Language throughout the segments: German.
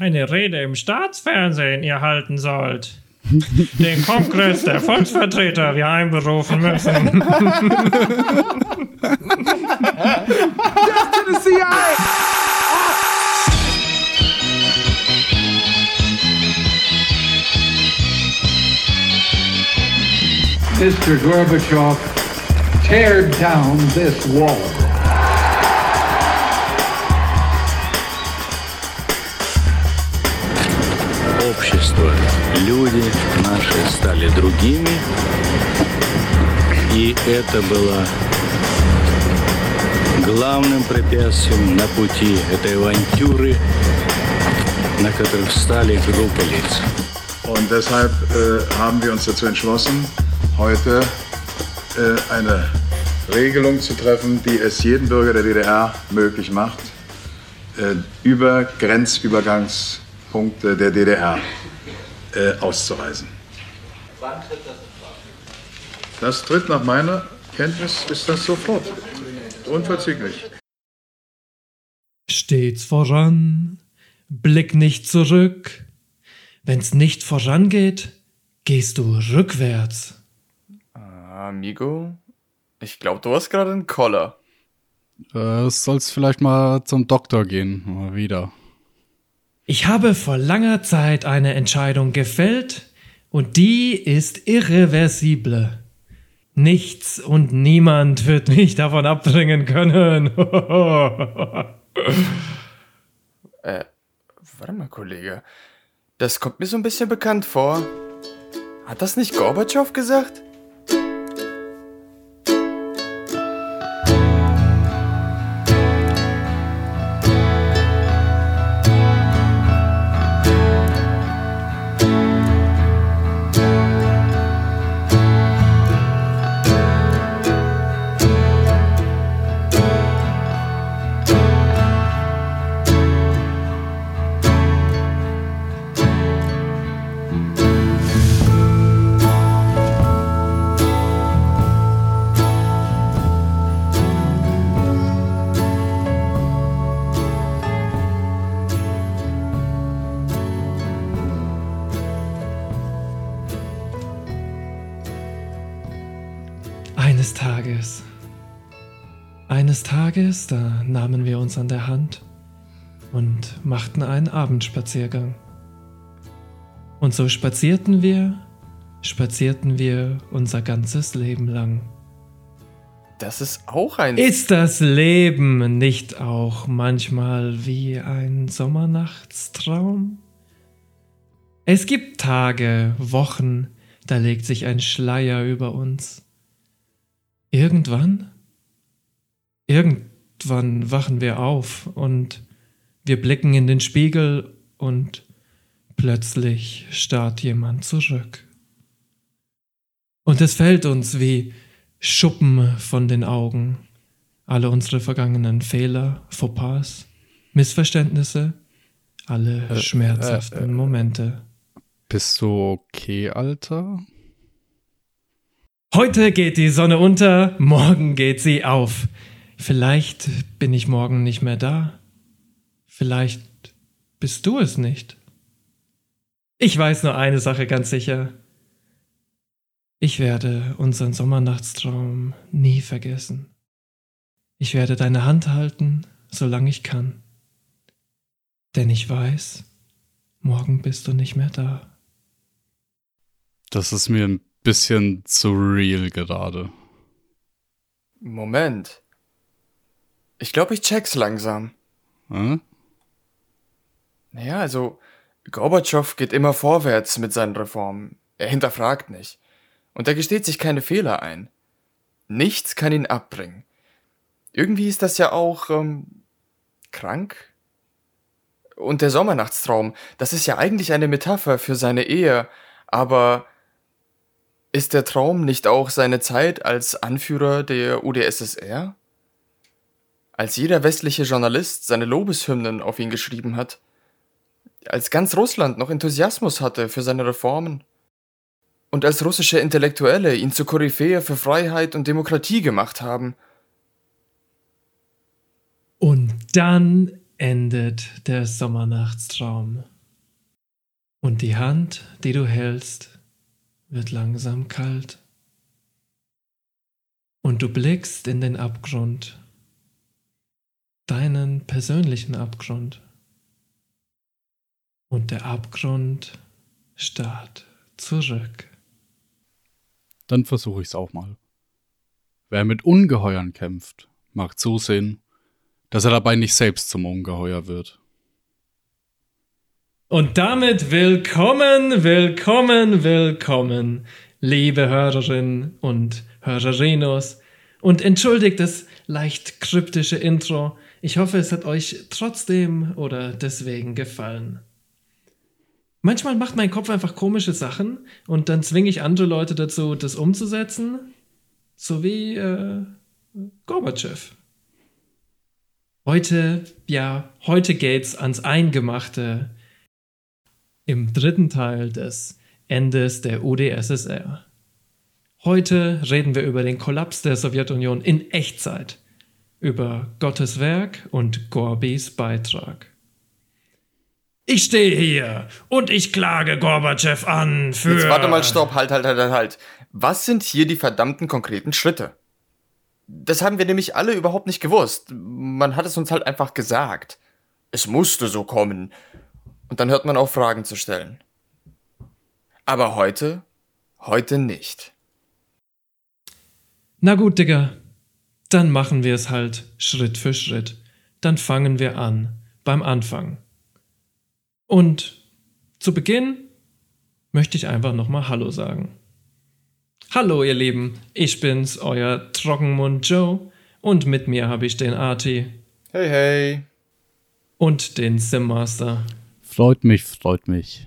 eine Rede im Staatsfernsehen ihr halten sollt. Den Kongress der Volksvertreter wir einberufen müssen. Death to the CIA! Mr. Gorbachev, tear down this wall. Общество, люди наши стали другими, и это было главным препятствием на пути этой авантюры, на которых встали группы лиц. Und deshalb äh, haben wir uns dazu entschlossen, heute äh, eine Regelung zu treffen, die es jedem Bürger der DDR möglich macht, äh, über Grenzübergangspunkte der DDR äh, auszureisen. Wann tritt das in Kraft? Das tritt nach meiner Kenntnis ist das sofort. Unverzüglich. Stets voran, blick nicht zurück. Wenn's nicht vorangeht, gehst du rückwärts. Amigo, ich glaube, du hast gerade einen Koller. Äh, sollst vielleicht mal zum Doktor gehen, mal wieder. Ich habe vor langer Zeit eine Entscheidung gefällt und die ist irreversible. Nichts und niemand wird mich davon abbringen können. äh, warte mal, Kollege. Das kommt mir so ein bisschen bekannt vor. Hat das nicht Gorbatschow gesagt? Der Hand und machten einen Abendspaziergang. Und so spazierten wir, spazierten wir unser ganzes Leben lang. Das ist auch ein. Ist das Leben nicht auch manchmal wie ein Sommernachtstraum? Es gibt Tage, Wochen, da legt sich ein Schleier über uns. Irgendwann, irgendwann wachen wir auf und wir blicken in den Spiegel und plötzlich starrt jemand zurück. Und es fällt uns wie Schuppen von den Augen. Alle unsere vergangenen Fehler, Fauxpas, Missverständnisse, alle Äh, schmerzhaften äh, äh, Momente. Bist du okay, Alter? Heute geht die Sonne unter, morgen geht sie auf. Vielleicht bin ich morgen nicht mehr da. Vielleicht bist du es nicht. Ich weiß nur eine Sache ganz sicher. Ich werde unseren Sommernachtstraum nie vergessen. Ich werde deine Hand halten, solange ich kann. Denn ich weiß, morgen bist du nicht mehr da. Das ist mir ein bisschen zu real gerade. Moment. Ich glaube, ich check's langsam. Hm? Naja, also, Gorbatschow geht immer vorwärts mit seinen Reformen. Er hinterfragt nicht. Und er gesteht sich keine Fehler ein. Nichts kann ihn abbringen. Irgendwie ist das ja auch ähm, krank. Und der Sommernachtstraum, das ist ja eigentlich eine Metapher für seine Ehe, aber ist der Traum nicht auch seine Zeit als Anführer der UdSSR? Als jeder westliche Journalist seine Lobeshymnen auf ihn geschrieben hat? Als ganz Russland noch Enthusiasmus hatte für seine Reformen? Und als russische Intellektuelle ihn zur Koryphäe für Freiheit und Demokratie gemacht haben? Und dann endet der Sommernachtstraum. Und die Hand, die du hältst, wird langsam kalt. Und du blickst in den Abgrund, deinen persönlichen Abgrund. Und der Abgrund starrt zurück. Dann versuche ich's auch mal. Wer mit Ungeheuern kämpft, mag zusehen, dass er dabei nicht selbst zum Ungeheuer wird. Und damit willkommen, willkommen, willkommen, liebe Hörerinnen und Hörerinos. Und entschuldigt das leicht kryptische Intro. Ich hoffe, es hat euch trotzdem oder deswegen gefallen. Manchmal macht mein Kopf einfach komische Sachen und dann zwinge ich andere Leute dazu, das umzusetzen. So wie äh, Gorbatschow. Heute, ja, heute geht's ans Eingemachte im dritten Teil des Endes der UdSSR. Heute reden wir über den Kollaps der Sowjetunion in Echtzeit, über Gottes Werk und Gorbis Beitrag. Ich stehe hier und ich klage Gorbatschow an für. Jetzt warte mal, stopp, halt, halt, halt, halt, halt. Was sind hier die verdammten konkreten Schritte? Das haben wir nämlich alle überhaupt nicht gewusst. Man hat es uns halt einfach gesagt. Es musste so kommen. Und dann hört man auf, Fragen zu stellen. Aber heute, heute nicht. Na gut, Digga. Dann machen wir es halt Schritt für Schritt. Dann fangen wir an. Beim Anfang. Und zu Beginn möchte ich einfach nochmal Hallo sagen. Hallo ihr Lieben, ich bin's, euer Trockenmund Joe und mit mir habe ich den Arti Hey, hey. und den Simmaster. Freut mich, freut mich.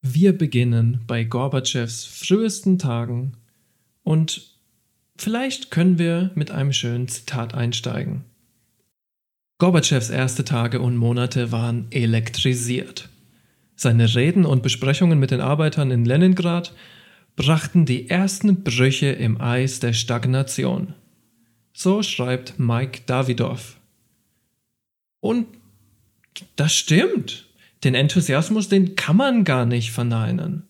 Wir beginnen bei Gorbatschows frühesten Tagen und vielleicht können wir mit einem schönen Zitat einsteigen. Gorbatschows erste Tage und Monate waren elektrisiert. Seine Reden und Besprechungen mit den Arbeitern in Leningrad brachten die ersten Brüche im Eis der Stagnation. So schreibt Mike Davidoff. Und das stimmt. Den Enthusiasmus, den kann man gar nicht verneinen.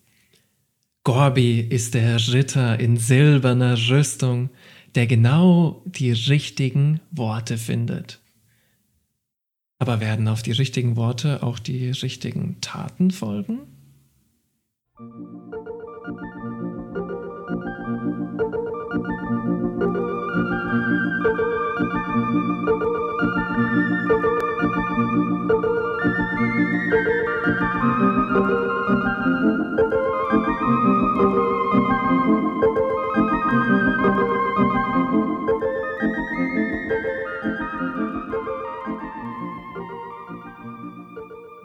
Gorbi ist der Ritter in silberner Rüstung, der genau die richtigen Worte findet. Aber werden auf die richtigen Worte auch die richtigen Taten folgen?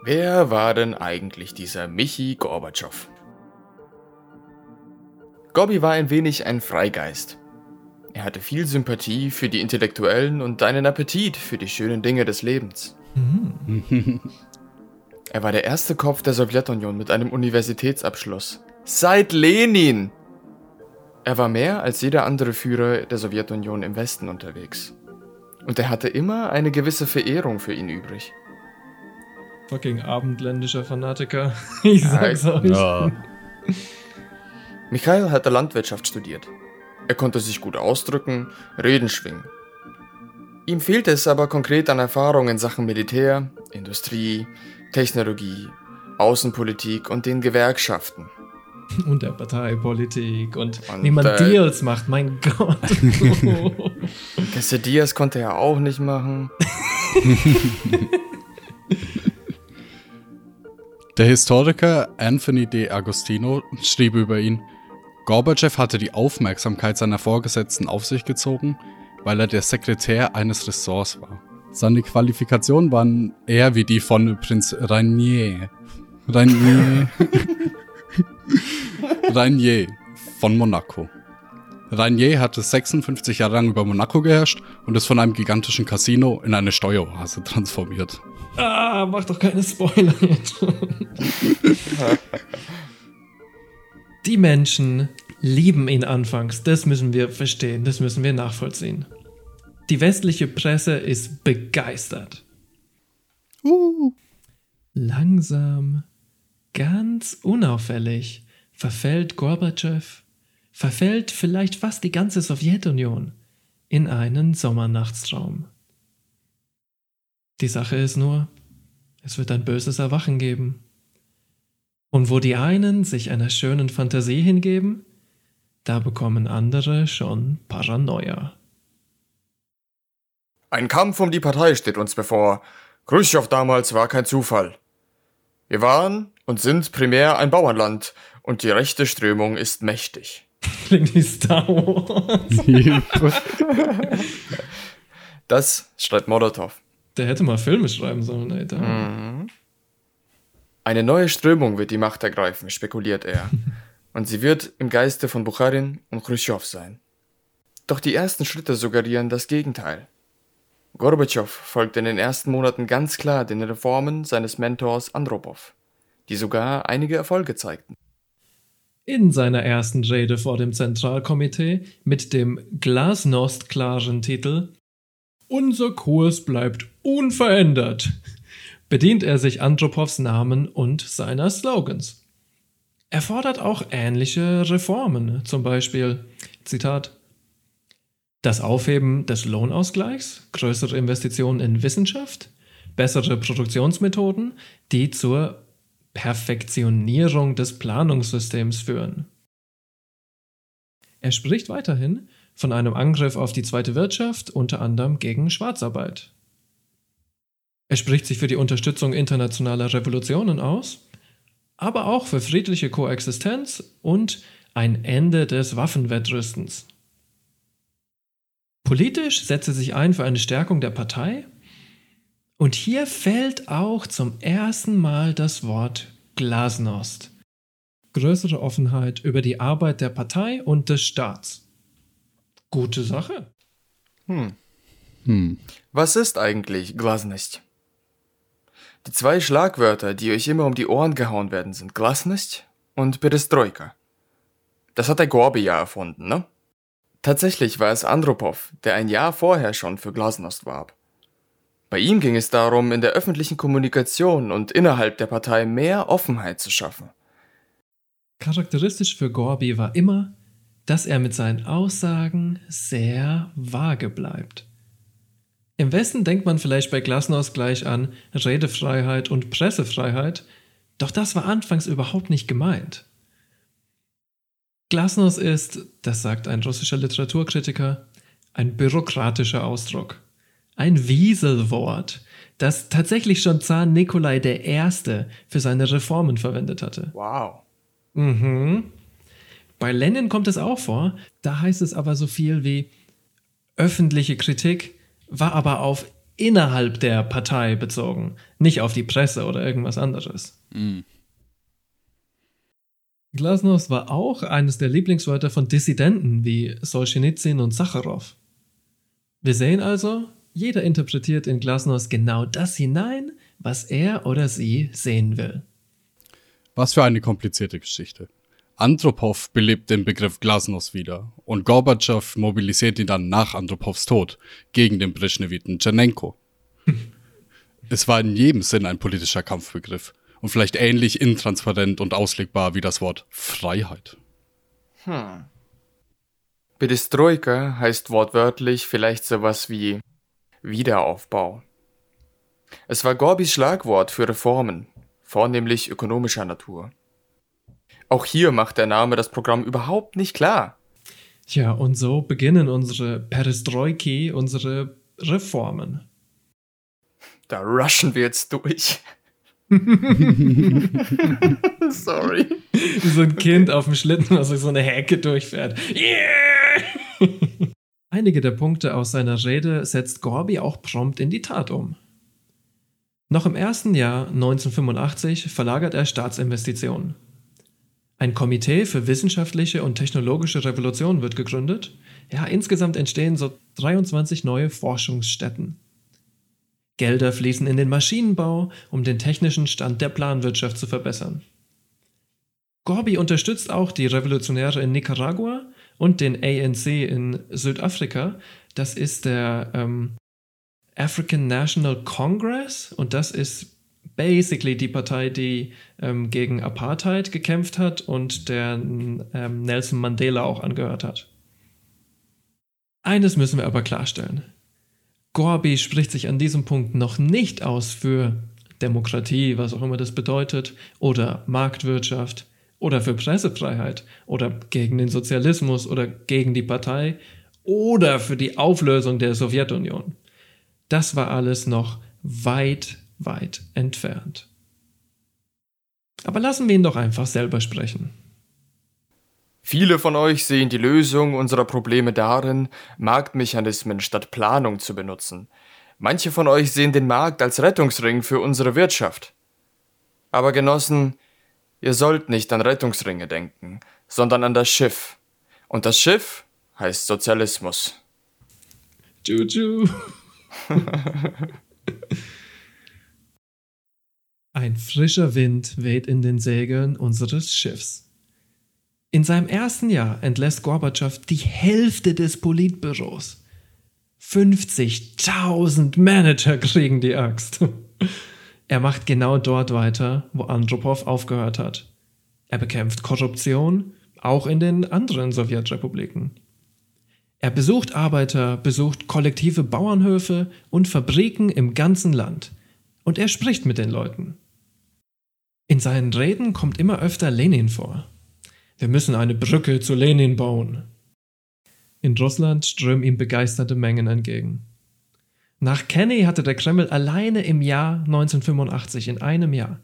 Wer war denn eigentlich dieser Michi Gorbatschow? Gorbi war ein wenig ein Freigeist. Er hatte viel Sympathie für die Intellektuellen und einen Appetit für die schönen Dinge des Lebens. er war der erste Kopf der Sowjetunion mit einem Universitätsabschluss. Seit Lenin! Er war mehr als jeder andere Führer der Sowjetunion im Westen unterwegs. Und er hatte immer eine gewisse Verehrung für ihn übrig. Fucking abendländischer Fanatiker. Ich sag's euch. Ja. Michael hatte Landwirtschaft studiert. Er konnte sich gut ausdrücken, Reden schwingen. Ihm fehlte es aber konkret an Erfahrung in Sachen Militär, Industrie, Technologie, Außenpolitik und den Gewerkschaften. Und der Parteipolitik und, Und, wie man äh, Deals macht, mein Gott. Quesadillas konnte er auch nicht machen. Der Historiker Anthony de Agostino schrieb über ihn, Gorbatschow hatte die Aufmerksamkeit seiner Vorgesetzten auf sich gezogen, weil er der Sekretär eines Ressorts war. Seine Qualifikationen waren eher wie die von Prinz Rainier. Rainier. Rainier von Monaco. Rainier hatte 56 Jahre lang über Monaco geherrscht und ist von einem gigantischen Casino in eine Steueroase transformiert. Ah, mach doch keine Spoiler jetzt. Die Menschen lieben ihn anfangs. Das müssen wir verstehen, das müssen wir nachvollziehen. Die westliche Presse ist begeistert. Uh. Langsam, ganz unauffällig verfällt Gorbatschow, verfällt vielleicht fast die ganze Sowjetunion in einen Sommernachtstraum. Die Sache ist nur, es wird ein böses Erwachen geben. Und wo die einen sich einer schönen Fantasie hingeben, da bekommen andere schon Paranoia. Ein Kampf um die Partei steht uns bevor. Khrushchev damals war kein Zufall. Wir waren und sind primär ein Bauernland und die rechte Strömung ist mächtig. Klingt wie Star Wars. Das schreibt Molotow. Der hätte mal Filme schreiben sollen, Alter. Eine neue Strömung wird die Macht ergreifen, spekuliert er. Und sie wird im Geiste von Bukharin und Khrushchev sein. Doch die ersten Schritte suggerieren das Gegenteil. Gorbatschow folgt in den ersten Monaten ganz klar den Reformen seines Mentors Andropov, die sogar einige Erfolge zeigten. In seiner ersten Rede vor dem Zentralkomitee mit dem glasnost-klaren Titel Unser Kurs bleibt unverändert bedient er sich Andropovs Namen und seiner Slogans. Er fordert auch ähnliche Reformen, zum Beispiel, Zitat, das Aufheben des Lohnausgleichs, größere Investitionen in Wissenschaft, bessere Produktionsmethoden, die zur Perfektionierung des Planungssystems führen. Er spricht weiterhin von einem Angriff auf die zweite Wirtschaft, unter anderem gegen Schwarzarbeit. Er spricht sich für die Unterstützung internationaler Revolutionen aus, aber auch für friedliche Koexistenz und ein Ende des Waffenwettrüstens. Politisch setzt er sich ein für eine Stärkung der Partei und hier fällt auch zum ersten Mal das Wort Glasnost. Größere Offenheit über die Arbeit der Partei und des Staats. Gute Sache. Was ist eigentlich Glasnost? Die zwei Schlagwörter, die euch immer um die Ohren gehauen werden, sind Glasnost und Perestroika. Das hat der Gorbi ja erfunden, ne? Tatsächlich war es Andropov, der ein Jahr vorher schon für Glasnost warb. Bei ihm ging es darum, in der öffentlichen Kommunikation und innerhalb der Partei mehr Offenheit zu schaffen. Charakteristisch für Gorby war immer, dass er mit seinen Aussagen sehr vage bleibt. Im Westen denkt man vielleicht bei Glasnost gleich an Redefreiheit und Pressefreiheit, doch das war anfangs überhaupt nicht gemeint. Glasnost ist, das sagt ein russischer Literaturkritiker, ein bürokratischer Ausdruck. Ein Wieselwort, das tatsächlich schon Zar Nikolai I. für seine Reformen verwendet hatte. Wow. Mhm. Bei Lenin kommt es auch vor, da heißt es aber so viel wie öffentliche Kritik war aber auf innerhalb der Partei bezogen, nicht auf die Presse oder irgendwas anderes. Glasnost war auch eines der Lieblingswörter von Dissidenten wie Solzhenitsyn und Sacharow. Wir sehen also, jeder interpretiert in Glasnost genau das hinein, was er oder sie sehen will. Was für eine komplizierte Geschichte. Andropov belebt den Begriff Glasnost wieder und Gorbatschow mobilisiert ihn dann nach Andropovs Tod gegen den Breschneviten Tschernenko. es war in jedem Sinn ein politischer Kampfbegriff und vielleicht ähnlich intransparent und auslegbar wie das Wort Freiheit. Perestroika heißt wortwörtlich vielleicht sowas wie Wiederaufbau. Es war Gorbis Schlagwort für Reformen, vornehmlich ökonomischer Natur. Auch hier macht der Name das Programm überhaupt nicht klar. Tja, und so beginnen unsere Perestroiki, unsere Reformen. Da rushen wir jetzt durch. Sorry. Wie so ein Kind auf dem Schlitten, was durch so eine Hecke durchfährt. Yeah! Einige der Punkte aus seiner Rede setzt Gorby auch prompt in die Tat um. Noch im ersten Jahr 1985 verlagert er Staatsinvestitionen. Ein Komitee für wissenschaftliche und technologische Revolution wird gegründet. Ja, insgesamt entstehen so 23 neue Forschungsstätten. Gelder fließen in den Maschinenbau, um den technischen Stand der Planwirtschaft zu verbessern. Gorby unterstützt auch die Revolutionäre in Nicaragua und den ANC in Südafrika. Das ist der ähm, African National Congress und das ist basically die Partei, die ähm, gegen Apartheid gekämpft hat und der ähm, Nelson Mandela auch angehört hat. Eines müssen wir aber klarstellen. Gorby spricht sich an diesem Punkt noch nicht aus für Demokratie, was auch immer das bedeutet, oder Marktwirtschaft oder für Pressefreiheit oder gegen den Sozialismus oder gegen die Partei oder für die Auflösung der Sowjetunion. Das war alles noch weit, weit entfernt. Aber lassen wir ihn doch einfach selber sprechen. Viele von euch sehen die Lösung unserer Probleme darin, Marktmechanismen statt Planung zu benutzen. Manche von euch sehen den Markt als Rettungsring für unsere Wirtschaft. Aber Genossen, ihr sollt nicht an Rettungsringe denken, sondern an das Schiff. Und das Schiff heißt Sozialismus. Juju. Ein frischer Wind weht in den Segeln unseres Schiffs. In seinem ersten Jahr entlässt Gorbatschow die Hälfte des Politbüros. 50.000 Manager kriegen die Axt. Er macht genau dort weiter, wo Andropov aufgehört hat. Er bekämpft Korruption, auch in den anderen Sowjetrepubliken. Er besucht Arbeiter, besucht kollektive Bauernhöfe und Fabriken im ganzen Land. Und er spricht mit den Leuten. In seinen Reden kommt immer öfter Lenin vor. Wir müssen eine Brücke zu Lenin bauen. In Russland strömen ihm begeisterte Mengen entgegen. Nach Kenny hatte der Kreml alleine im Jahr 1985, in einem Jahr,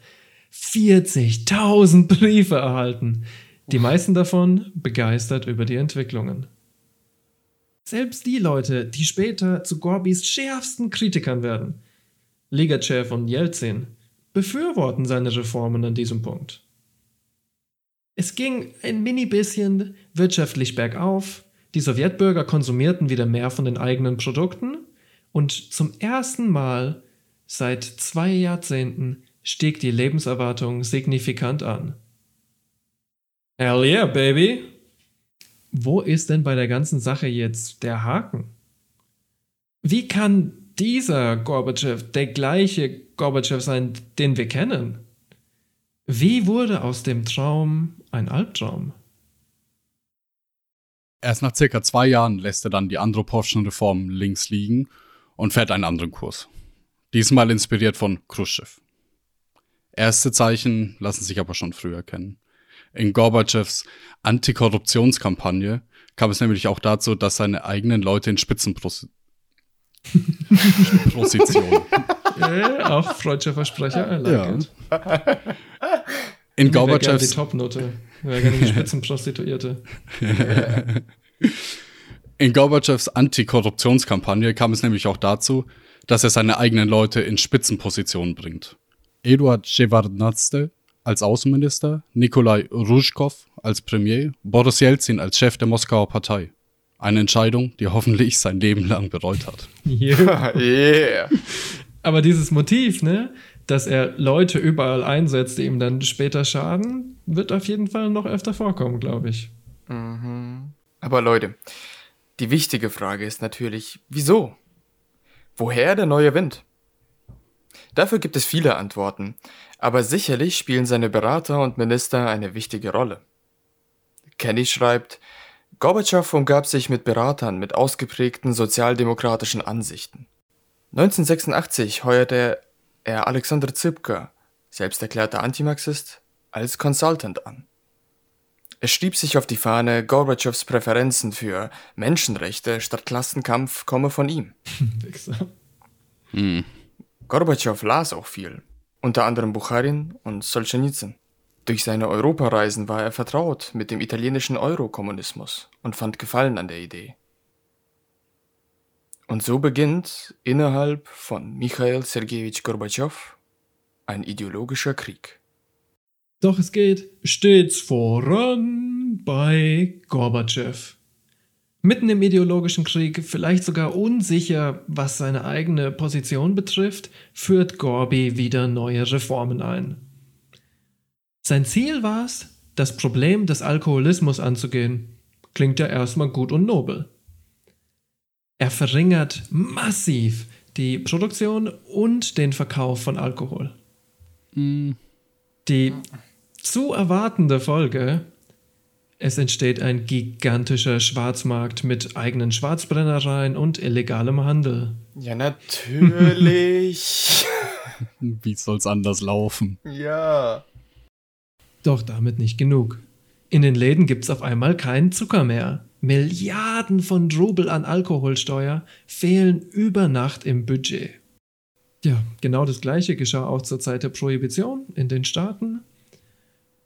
40.000 Briefe erhalten, die meisten davon begeistert über die Entwicklungen. Selbst die Leute, die später zu Gorbis schärfsten Kritikern werden, Ligachev und Jelzin, befürworten seine Reformen an diesem Punkt. Es ging ein mini bisschen wirtschaftlich bergauf, die Sowjetbürger konsumierten wieder mehr von den eigenen Produkten und zum ersten Mal seit zwei Jahrzehnten stieg die Lebenserwartung signifikant an. Hell yeah, baby! wo ist denn bei der ganzen Sache jetzt der Haken? Wie kann dieser Gorbatschow der gleiche Gorbatschow sein, den wir kennen? Wie wurde aus dem Traum ein Albtraum? Erst nach circa zwei Jahren lässt er dann die Andropovschen Reformen links liegen und fährt einen anderen Kurs. Diesmal inspiriert von Khrushchev. Erste Zeichen lassen sich aber schon früher kennen. In Gorbatschows Antikorruptionskampagne kam es nämlich auch dazu, dass seine eigenen Leute in Spitzenpositionen. ja, auch freudscher Versprecher. Like ja. In Gorbatschows. die Topnote. Wäre gerne die Spitzenprostituierte. In Gorbatschows Antikorruptionskampagne kam es nämlich auch dazu, dass er seine eigenen Leute in Spitzenpositionen bringt. Eduard Shevardnadze als Außenminister, Nikolai Ruzhkov als Premier, Boris Jelzin als Chef der Moskauer Partei. Eine Entscheidung, die hoffentlich sein Leben lang bereut hat. Yeah. yeah. Aber dieses Motiv, ne, dass er Leute überall einsetzt, die ihm dann später schaden, wird auf jeden Fall noch öfter vorkommen, glaube ich. Mhm. Aber Leute, die wichtige Frage ist natürlich, wieso? Woher der neue Wind? Dafür gibt es viele Antworten, aber sicherlich spielen seine Berater und Minister eine wichtige Rolle. Kenny schreibt, Gorbatschow umgab sich mit Beratern mit ausgeprägten sozialdemokratischen Ansichten. 1986 heuerte er Alexander Zipka, selbst erklärter Antimarxist, als Consultant an. Er schrieb sich auf die Fahne, Gorbatschows Präferenzen für Menschenrechte statt Klassenkampf komme von ihm. hm. Gorbatschow las auch viel, unter anderem Bucharin und Solzhenitsyn. Durch seine Europareisen war er vertraut mit dem italienischen Eurokommunismus und fand Gefallen an der Idee. Und so beginnt innerhalb von Michail Sergejewitsch Gorbatschow ein ideologischer Krieg. Doch es geht stets voran bei Gorbatschow mitten im ideologischen Krieg, vielleicht sogar unsicher, was seine eigene Position betrifft, führt Gorby wieder neue Reformen ein. Sein Ziel war es, das Problem des Alkoholismus anzugehen. klingt ja erstmal gut und nobel. Er verringert massiv die Produktion und den Verkauf von Alkohol. Die zu erwartende Folge, es entsteht ein gigantischer Schwarzmarkt mit eigenen Schwarzbrennereien und illegalem Handel. Ja, natürlich. Wie soll's anders laufen? ja. Doch damit nicht genug. In den Läden gibt's auf einmal keinen Zucker mehr. Milliarden von Rubel an Alkoholsteuer fehlen über Nacht im Budget. Ja, genau das gleiche geschah auch zur Zeit der Prohibition in den Staaten.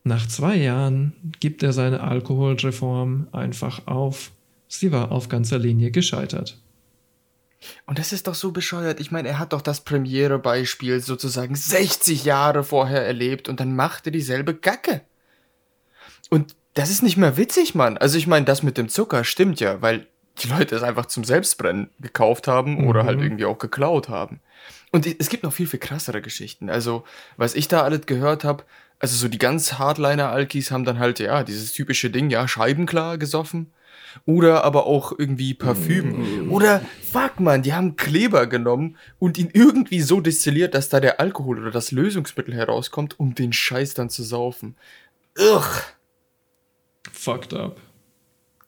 Nach zwei Jahren gibt er seine Alkoholreform einfach auf. Sie war auf ganzer Linie gescheitert. Und das ist doch so bescheuert. Ich meine, er hat doch das Premiere-Beispiel sozusagen 60 Jahre vorher erlebt und dann macht er dieselbe Gacke. Und das ist nicht mehr witzig, Mann. Also ich meine, das mit dem Zucker stimmt ja, weil die Leute es einfach zum Selbstbrennen gekauft haben oder Mhm. halt irgendwie auch geklaut haben. Und es gibt noch viel, viel krassere Geschichten. Also, was ich da alles gehört habe, also so die ganz Hardliner-Alkis haben dann halt, ja, dieses typische Ding, ja, scheibenklar gesoffen. Oder aber auch irgendwie Parfüm. Oder, fuck man, die haben Kleber genommen und ihn irgendwie so destilliert, dass da der Alkohol oder das Lösungsmittel herauskommt, um den Scheiß dann zu saufen. Ugh. Fucked up.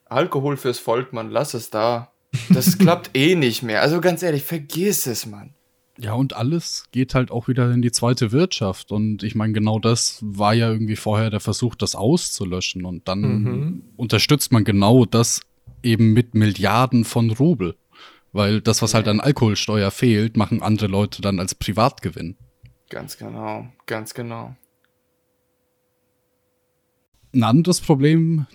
Alkohol fürs Volk, Mann, lass es da. Das klappt eh nicht mehr. Also ganz ehrlich, vergiss es, Mann. Ja, und alles geht halt auch wieder in die zweite Wirtschaft. Und ich meine, genau das war ja irgendwie vorher der Versuch, das auszulöschen. Und dann Mhm. unterstützt man genau das eben mit Milliarden von Rubel. Weil das, was halt an Alkoholsteuer fehlt, machen andere Leute dann als Privatgewinn. Ganz genau, ganz genau. Ein anderes Problem,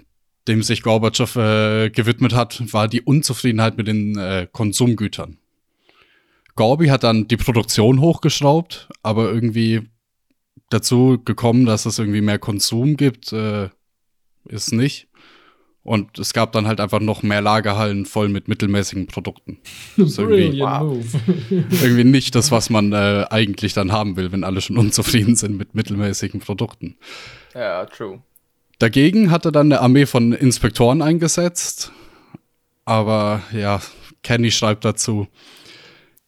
dem sich Gorbatschow äh, gewidmet hat, war die Unzufriedenheit mit den äh, Konsumgütern. Gorbi hat dann die Produktion hochgeschraubt, aber irgendwie dazu gekommen, dass es irgendwie mehr Konsum gibt, äh, ist nicht. Und es gab dann halt einfach noch mehr Lagerhallen voll mit mittelmäßigen Produkten. ist irgendwie- Brilliant wow. move. Irgendwie nicht das, was man äh, eigentlich dann haben will, wenn alle schon unzufrieden sind mit mittelmäßigen Produkten. Ja, true. Dagegen hat er dann eine Armee von Inspektoren eingesetzt. Aber ja, Kenny schreibt dazu,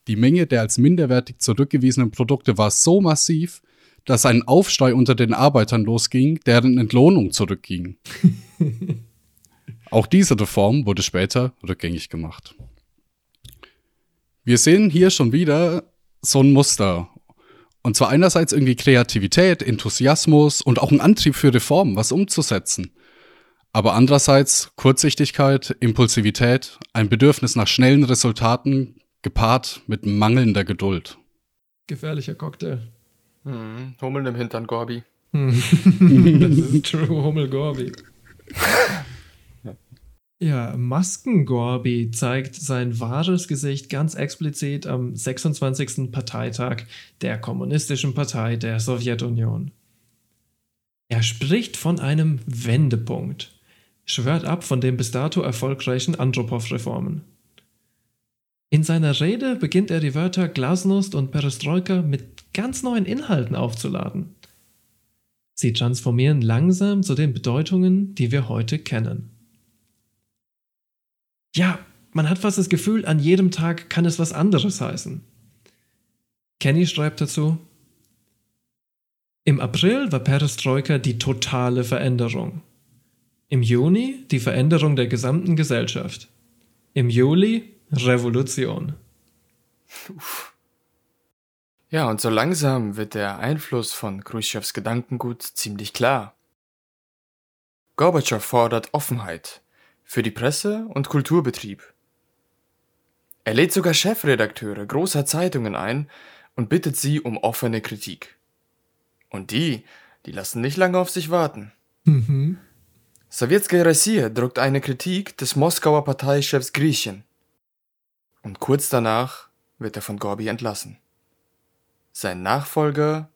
die Menge der als minderwertig zurückgewiesenen Produkte war so massiv, dass ein Aufschrei unter den Arbeitern losging, deren Entlohnung zurückging. Auch diese Reform wurde später rückgängig gemacht. Wir sehen hier schon wieder so ein Muster. Und zwar einerseits irgendwie Kreativität, Enthusiasmus und auch ein Antrieb für Reformen, was umzusetzen. Aber andererseits Kurzsichtigkeit, Impulsivität, ein Bedürfnis nach schnellen Resultaten, gepaart mit mangelnder Geduld. Gefährlicher Cocktail. Hm, Hummeln im Hintern, Gorbi. das ist True Hummel Gorbi. Ja, Masken-Gorbi zeigt sein wahres Gesicht ganz explizit am 26. Parteitag der Kommunistischen Partei der Sowjetunion. Er spricht von einem Wendepunkt, schwört ab von den bis dato erfolgreichen Andropow-Reformen. In seiner Rede beginnt er die Wörter Glasnost und Perestroika mit ganz neuen Inhalten aufzuladen. Sie transformieren langsam zu den Bedeutungen, die wir heute kennen. Ja, man hat fast das Gefühl, an jedem Tag kann es was anderes heißen. Kenny schreibt dazu, im April war Perestroika die totale Veränderung. Im Juni die Veränderung der gesamten Gesellschaft. Im Juli Revolution. Uff. Ja, und so langsam wird der Einfluss von Khrushchevs Gedankengut ziemlich klar. Gorbatschow fordert Offenheit für die Presse und Kulturbetrieb. Er lädt sogar Chefredakteure großer Zeitungen ein und bittet sie um offene Kritik. Und die, die lassen nicht lange auf sich warten. Mhm. Sowjetskaya Rossiya druckt eine Kritik des Moskauer Parteichefs Griechen. Und kurz danach wird er von Gorbi entlassen. Sein Nachfolger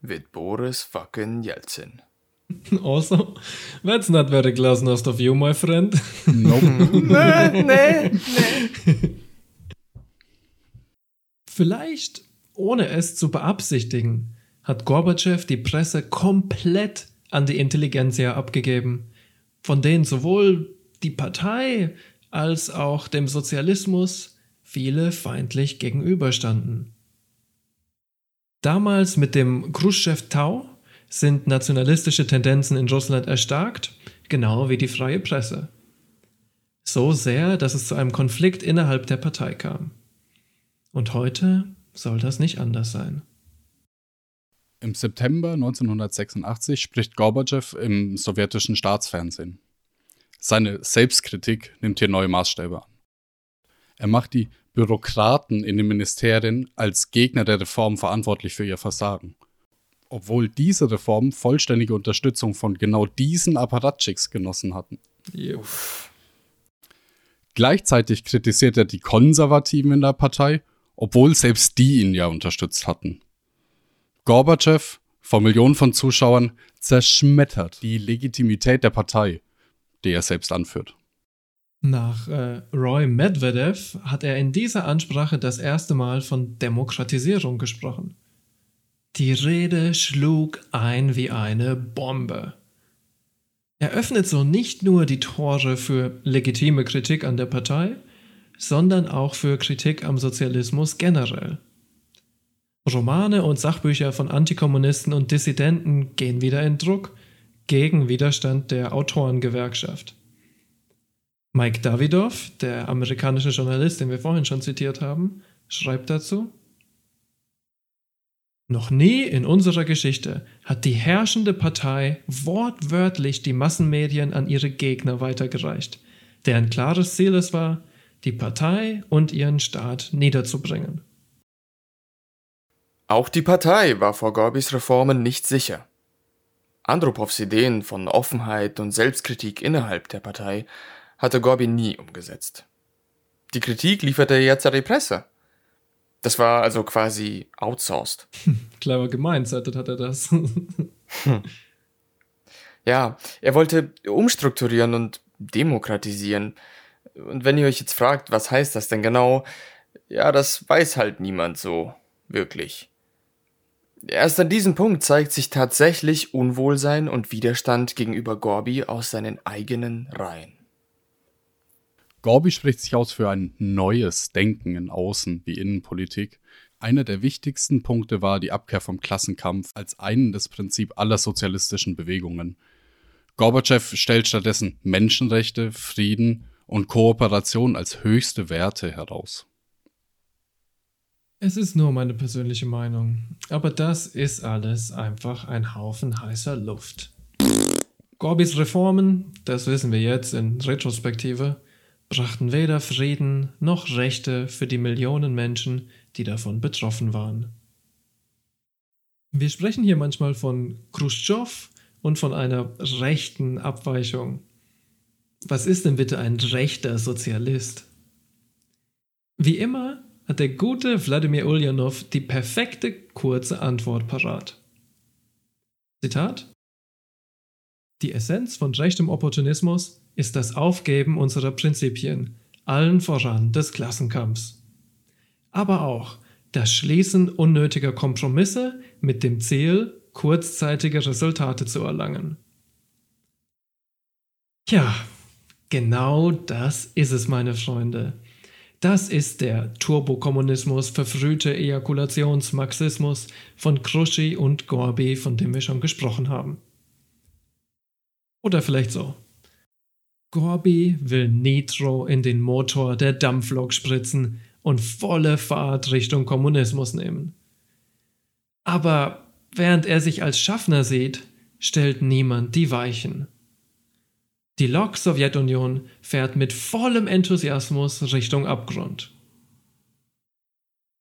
wird Boris fucking Jelzin. Also, that's not very glasnost of you, my friend. Nope. nee, nee. Vielleicht, ohne es zu beabsichtigen, hat Gorbatschow die Presse komplett an die Intelligenzia abgegeben, von denen sowohl die Partei als auch dem Sozialismus viele feindlich gegenüberstanden. Damals mit dem Khrushchev-Tau sind nationalistische Tendenzen in Russland erstarkt, genau wie die freie Presse. So sehr, dass es zu einem Konflikt innerhalb der Partei kam. Und heute soll das nicht anders sein. Im September 1986 spricht Gorbatschow im sowjetischen Staatsfernsehen. Seine Selbstkritik nimmt hier neue Maßstäbe an. Er macht die Bürokraten in den Ministerien als Gegner der Reform verantwortlich für ihr Versagen. Obwohl diese Reformen vollständige Unterstützung von genau diesen Apparatschicks genossen hatten. Uff. Gleichzeitig kritisiert er die Konservativen in der Partei, obwohl selbst die ihn ja unterstützt hatten. Gorbatschow, vor Millionen von Zuschauern, zerschmettert die Legitimität der Partei, die er selbst anführt. Nach äh, Roy Medvedev hat er in dieser Ansprache das erste Mal von Demokratisierung gesprochen. Die Rede schlug ein wie eine Bombe. Er öffnet so nicht nur die Tore für legitime Kritik an der Partei, sondern auch für Kritik am Sozialismus generell. Romane und Sachbücher von Antikommunisten und Dissidenten gehen wieder in Druck gegen Widerstand der Autorengewerkschaft. Mike Davidoff, der amerikanische Journalist, den wir vorhin schon zitiert haben, schreibt dazu, noch nie in unserer Geschichte hat die herrschende Partei wortwörtlich die Massenmedien an ihre Gegner weitergereicht, deren klares Ziel es war, die Partei und ihren Staat niederzubringen. Auch die Partei war vor Gorbis Reformen nicht sicher. Andropows Ideen von Offenheit und Selbstkritik innerhalb der Partei hatte Gorbi nie umgesetzt. Die Kritik lieferte er jetzt an die Presse. Das war also quasi outsourced. Clever gemeinsettet hat er das. ja, er wollte umstrukturieren und demokratisieren. Und wenn ihr euch jetzt fragt, was heißt das denn genau? Ja, das weiß halt niemand so wirklich. Erst an diesem Punkt zeigt sich tatsächlich Unwohlsein und Widerstand gegenüber Gorbi aus seinen eigenen Reihen. Gorbi spricht sich aus für ein neues Denken in Außen- wie Innenpolitik. Einer der wichtigsten Punkte war die Abkehr vom Klassenkampf als einendes Prinzip aller sozialistischen Bewegungen. Gorbatschow stellt stattdessen Menschenrechte, Frieden und Kooperation als höchste Werte heraus. Es ist nur meine persönliche Meinung, aber das ist alles einfach ein Haufen heißer Luft. Gorbis Reformen, das wissen wir jetzt in Retrospektive, brachten weder Frieden noch Rechte für die Millionen Menschen, die davon betroffen waren. Wir sprechen hier manchmal von Khrushchev und von einer rechten Abweichung. Was ist denn bitte ein rechter Sozialist? Wie immer hat der gute Wladimir Ulyanov die perfekte kurze Antwort parat. Zitat Die Essenz von rechtem Opportunismus ist das Aufgeben unserer Prinzipien, allen voran des Klassenkampfs. Aber auch das Schließen unnötiger Kompromisse mit dem Ziel, kurzzeitige Resultate zu erlangen. Tja, genau das ist es, meine Freunde. Das ist der Turbokommunismus, verfrühte Ejakulationsmarxismus von Kruschi und Gorby, von dem wir schon gesprochen haben. Oder vielleicht so. Gorby will Nitro in den Motor der Dampflok spritzen und volle Fahrt Richtung Kommunismus nehmen. Aber während er sich als Schaffner sieht, stellt niemand die Weichen. Die Lok Sowjetunion fährt mit vollem Enthusiasmus Richtung Abgrund.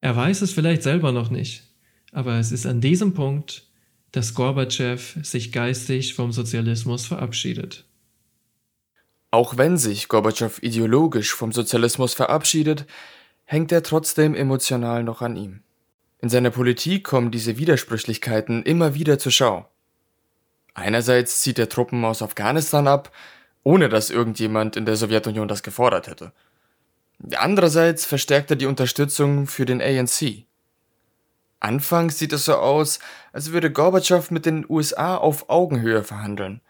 Er weiß es vielleicht selber noch nicht, aber es ist an diesem Punkt, dass Gorbatschow sich geistig vom Sozialismus verabschiedet. Auch wenn sich Gorbatschow ideologisch vom Sozialismus verabschiedet, hängt er trotzdem emotional noch an ihm. In seiner Politik kommen diese Widersprüchlichkeiten immer wieder zur Schau. Einerseits zieht er Truppen aus Afghanistan ab, ohne dass irgendjemand in der Sowjetunion das gefordert hätte. Andererseits verstärkt er die Unterstützung für den ANC. Anfangs sieht es so aus, als würde Gorbatschow mit den USA auf Augenhöhe verhandeln.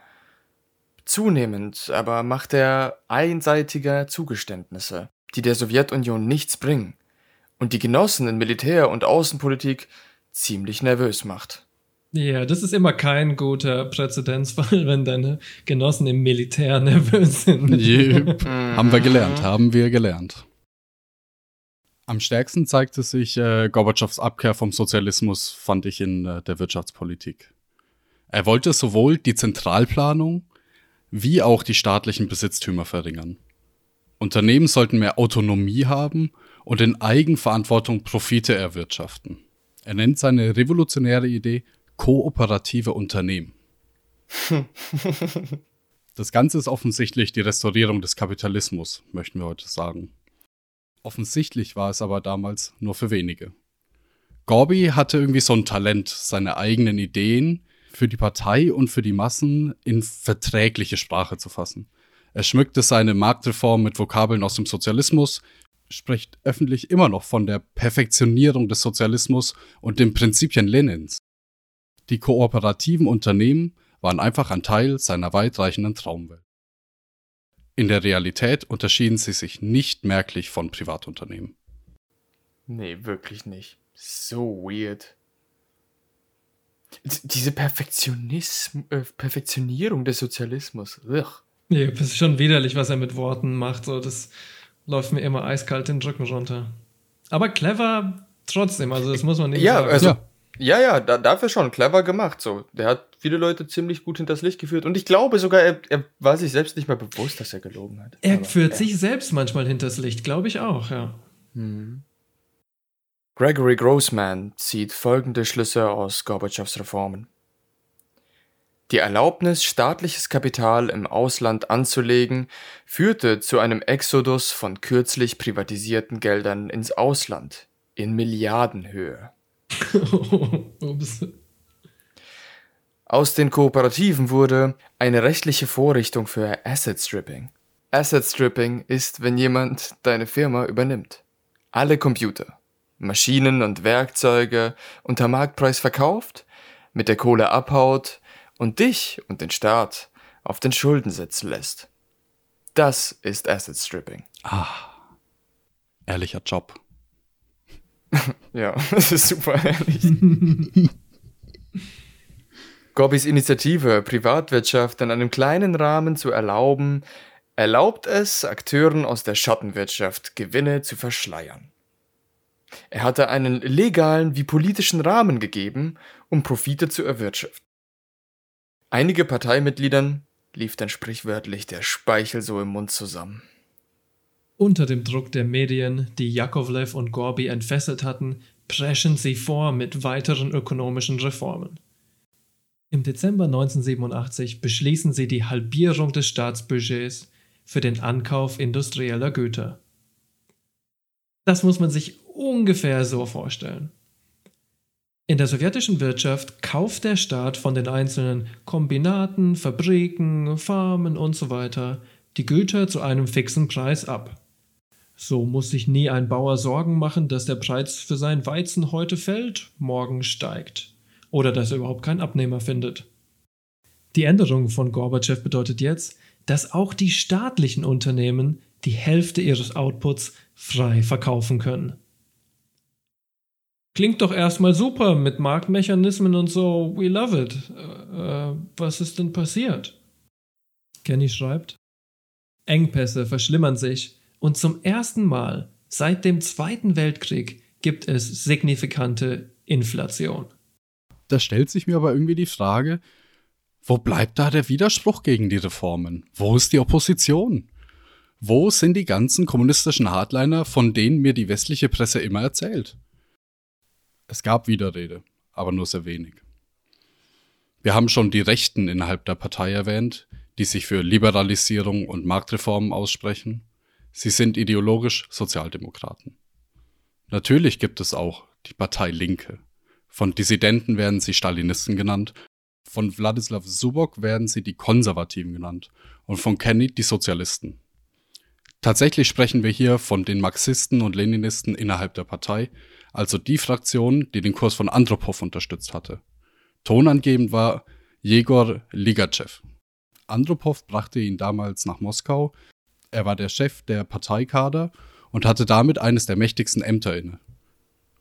Zunehmend aber macht er einseitiger Zugeständnisse, die der Sowjetunion nichts bringen und die Genossen in Militär- und Außenpolitik ziemlich nervös macht. Ja, das ist immer kein guter Präzedenzfall, wenn deine Genossen im Militär nervös sind. Yep. haben wir gelernt, haben wir gelernt. Am stärksten zeigte sich äh, Gorbatschows Abkehr vom Sozialismus, fand ich, in äh, der Wirtschaftspolitik. Er wollte sowohl die Zentralplanung wie auch die staatlichen Besitztümer verringern. Unternehmen sollten mehr Autonomie haben und in Eigenverantwortung Profite erwirtschaften. Er nennt seine revolutionäre Idee kooperative Unternehmen. das Ganze ist offensichtlich die Restaurierung des Kapitalismus, möchten wir heute sagen. Offensichtlich war es aber damals nur für wenige. Gorby hatte irgendwie so ein Talent, seine eigenen Ideen für die Partei und für die Massen in verträgliche Sprache zu fassen. Er schmückte seine Marktreform mit Vokabeln aus dem Sozialismus, spricht öffentlich immer noch von der Perfektionierung des Sozialismus und den Prinzipien Lenins. Die kooperativen Unternehmen waren einfach ein Teil seiner weitreichenden Traumwelt. In der Realität unterschieden sie sich nicht merklich von Privatunternehmen. Nee, wirklich nicht. So weird. Diese Perfektionism äh, Perfektionierung des Sozialismus. Ugh. Ja, das ist schon widerlich, was er mit Worten macht. So, das läuft mir immer eiskalt den Rücken runter. Aber clever trotzdem, also das muss man nicht ja, sagen. Also, ja, ja, ja da, dafür schon clever gemacht. So, der hat viele Leute ziemlich gut hinters Licht geführt und ich glaube sogar, er, er war sich selbst nicht mehr bewusst, dass er gelogen hat. Er Aber, führt ja. sich selbst manchmal hinters Licht, glaube ich auch, ja. Hm. Gregory Grossman zieht folgende Schlüsse aus Gorbatschows Reformen. Die Erlaubnis, staatliches Kapital im Ausland anzulegen, führte zu einem Exodus von kürzlich privatisierten Geldern ins Ausland in Milliardenhöhe. Aus den Kooperativen wurde eine rechtliche Vorrichtung für Asset Stripping. Asset Stripping ist, wenn jemand deine Firma übernimmt. Alle Computer, Maschinen und Werkzeuge unter Marktpreis verkauft, mit der Kohle abhaut und dich und den Staat auf den Schulden setzen lässt. Das ist Asset Stripping. Ah. Ehrlicher Job. ja, das ist super ehrlich. Gobbys Initiative, Privatwirtschaft in einem kleinen Rahmen zu erlauben, erlaubt es Akteuren aus der Schattenwirtschaft, Gewinne zu verschleiern. Er hatte einen legalen wie politischen Rahmen gegeben, um Profite zu erwirtschaften. Einige Parteimitgliedern lief dann sprichwörtlich der Speichel so im Mund zusammen. Unter dem Druck der Medien, die Jakovlev und Gorby entfesselt hatten, preschen sie vor mit weiteren ökonomischen Reformen. Im Dezember 1987 beschließen sie die Halbierung des Staatsbudgets für den Ankauf industrieller Güter. Das muss man sich ungefähr so vorstellen. In der sowjetischen Wirtschaft kauft der Staat von den einzelnen Kombinaten, Fabriken, Farmen usw. So die Güter zu einem fixen Preis ab. So muss sich nie ein Bauer Sorgen machen, dass der Preis für sein Weizen heute fällt, morgen steigt oder dass er überhaupt keinen Abnehmer findet. Die Änderung von Gorbatschow bedeutet jetzt, dass auch die staatlichen Unternehmen die Hälfte ihres Outputs frei verkaufen können. Klingt doch erstmal super mit Marktmechanismen und so. We love it. Äh, was ist denn passiert? Kenny schreibt: Engpässe verschlimmern sich und zum ersten Mal seit dem Zweiten Weltkrieg gibt es signifikante Inflation. Da stellt sich mir aber irgendwie die Frage, wo bleibt da der Widerspruch gegen die Reformen? Wo ist die Opposition? Wo sind die ganzen kommunistischen Hardliner, von denen mir die westliche Presse immer erzählt? Es gab Widerrede, aber nur sehr wenig. Wir haben schon die Rechten innerhalb der Partei erwähnt, die sich für Liberalisierung und Marktreformen aussprechen. Sie sind ideologisch Sozialdemokraten. Natürlich gibt es auch die Partei Linke. Von Dissidenten werden sie Stalinisten genannt, von Wladislaw Subok werden sie die Konservativen genannt und von Kenny die Sozialisten. Tatsächlich sprechen wir hier von den Marxisten und Leninisten innerhalb der Partei, also die Fraktion, die den Kurs von Andropov unterstützt hatte. Tonangebend war Jegor Ligachev. Andropov brachte ihn damals nach Moskau. Er war der Chef der Parteikader und hatte damit eines der mächtigsten Ämter inne.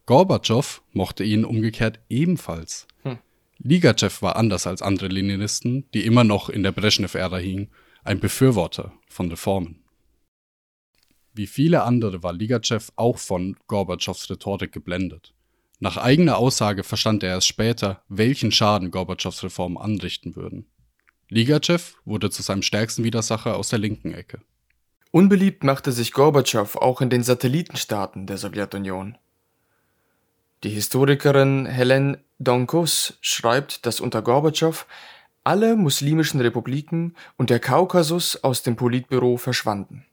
Gorbatschow mochte ihn umgekehrt ebenfalls. Hm. Ligachev war anders als andere Leninisten, die immer noch in der Brezhnev-Ära hingen, ein Befürworter von Reformen. Wie viele andere war Ligachev auch von Gorbatschows Rhetorik geblendet. Nach eigener Aussage verstand er erst später, welchen Schaden Gorbatschows Reformen anrichten würden. Ligachev wurde zu seinem stärksten Widersacher aus der linken Ecke. Unbeliebt machte sich Gorbatschow auch in den Satellitenstaaten der Sowjetunion. Die Historikerin Helen Donkos schreibt, dass unter Gorbatschow alle muslimischen Republiken und der Kaukasus aus dem Politbüro verschwanden.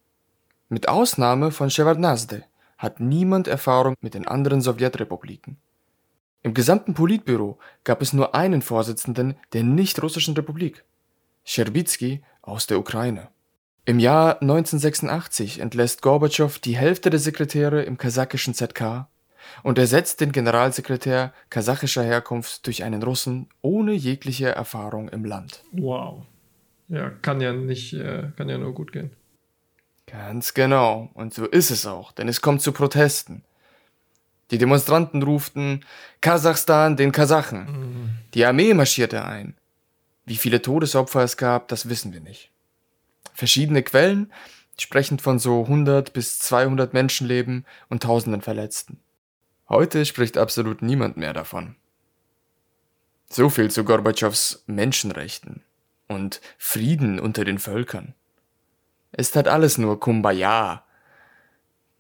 Mit Ausnahme von Shevardnadze hat niemand Erfahrung mit den anderen Sowjetrepubliken. Im gesamten Politbüro gab es nur einen Vorsitzenden der nicht-russischen Republik, Scherbitsky aus der Ukraine. Im Jahr 1986 entlässt Gorbatschow die Hälfte der Sekretäre im kasachischen ZK und ersetzt den Generalsekretär kasachischer Herkunft durch einen Russen ohne jegliche Erfahrung im Land. Wow. Ja, kann ja nicht, äh, kann ja nur gut gehen. Ganz genau. Und so ist es auch, denn es kommt zu Protesten. Die Demonstranten ruften Kasachstan den Kasachen. Mhm. Die Armee marschierte ein. Wie viele Todesopfer es gab, das wissen wir nicht. Verschiedene Quellen sprechen von so 100 bis 200 Menschenleben und Tausenden Verletzten. Heute spricht absolut niemand mehr davon. So viel zu Gorbatschows Menschenrechten und Frieden unter den Völkern. Es tat alles nur Kumbaya.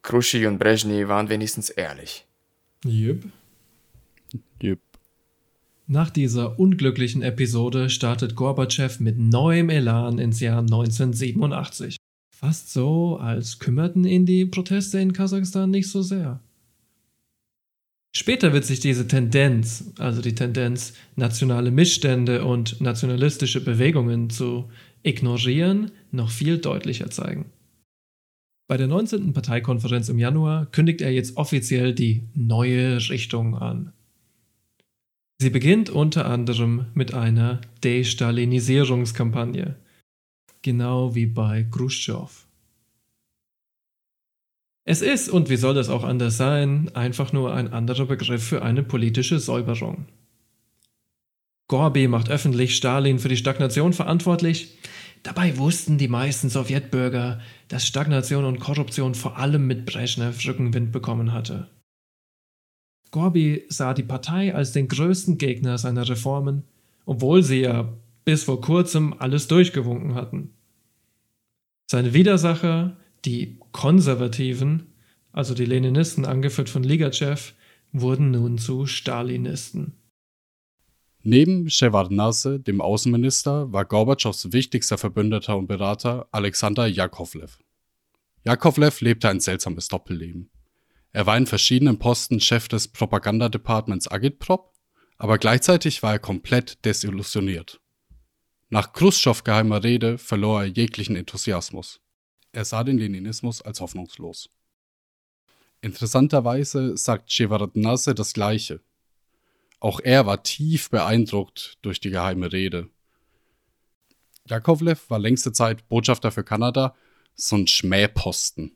Khrushchev und Brezhnev waren wenigstens ehrlich. Jep. Jep. Nach dieser unglücklichen Episode startet Gorbatschow mit neuem Elan ins Jahr 1987. Fast so, als kümmerten ihn die Proteste in Kasachstan nicht so sehr. Später wird sich diese Tendenz, also die Tendenz, nationale Missstände und nationalistische Bewegungen zu ignorieren, noch viel deutlicher zeigen. Bei der 19. Parteikonferenz im Januar kündigt er jetzt offiziell die neue Richtung an. Sie beginnt unter anderem mit einer Destalinisierungskampagne, genau wie bei Khrushchev. Es ist, und wie soll das auch anders sein, einfach nur ein anderer Begriff für eine politische Säuberung. Gorby macht öffentlich Stalin für die Stagnation verantwortlich. Dabei wussten die meisten Sowjetbürger, dass Stagnation und Korruption vor allem mit Brezhnev Rückenwind bekommen hatte. Gorby sah die Partei als den größten Gegner seiner Reformen, obwohl sie ja bis vor kurzem alles durchgewunken hatten. Seine Widersacher, die Konservativen, also die Leninisten angeführt von Ligachev, wurden nun zu Stalinisten. Neben Shevardnadze, dem Außenminister, war Gorbatschows wichtigster Verbündeter und Berater Alexander Jakovlev. Jakovlev lebte ein seltsames Doppelleben. Er war in verschiedenen Posten Chef des Propagandadepartments Agitprop, aber gleichzeitig war er komplett desillusioniert. Nach Khrushchev geheimer Rede verlor er jeglichen Enthusiasmus. Er sah den Leninismus als hoffnungslos. Interessanterweise sagt Shevardnadze das Gleiche. Auch er war tief beeindruckt durch die geheime Rede. Jakovlev war längste Zeit Botschafter für Kanada, so ein Schmähposten.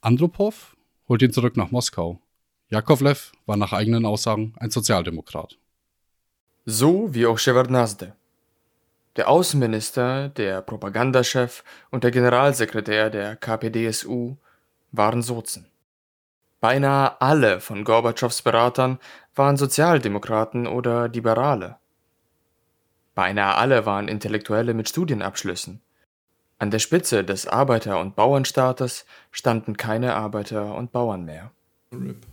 Andropov holt ihn zurück nach Moskau. Jakovlev war nach eigenen Aussagen ein Sozialdemokrat. So wie auch Shevardnadze. Der Außenminister, der Propagandachef und der Generalsekretär der KPDSU waren Sozen. Beinahe alle von Gorbatschows Beratern waren Sozialdemokraten oder Liberale. Beinahe alle waren Intellektuelle mit Studienabschlüssen. An der Spitze des Arbeiter- und Bauernstaates standen keine Arbeiter und Bauern mehr. RIP.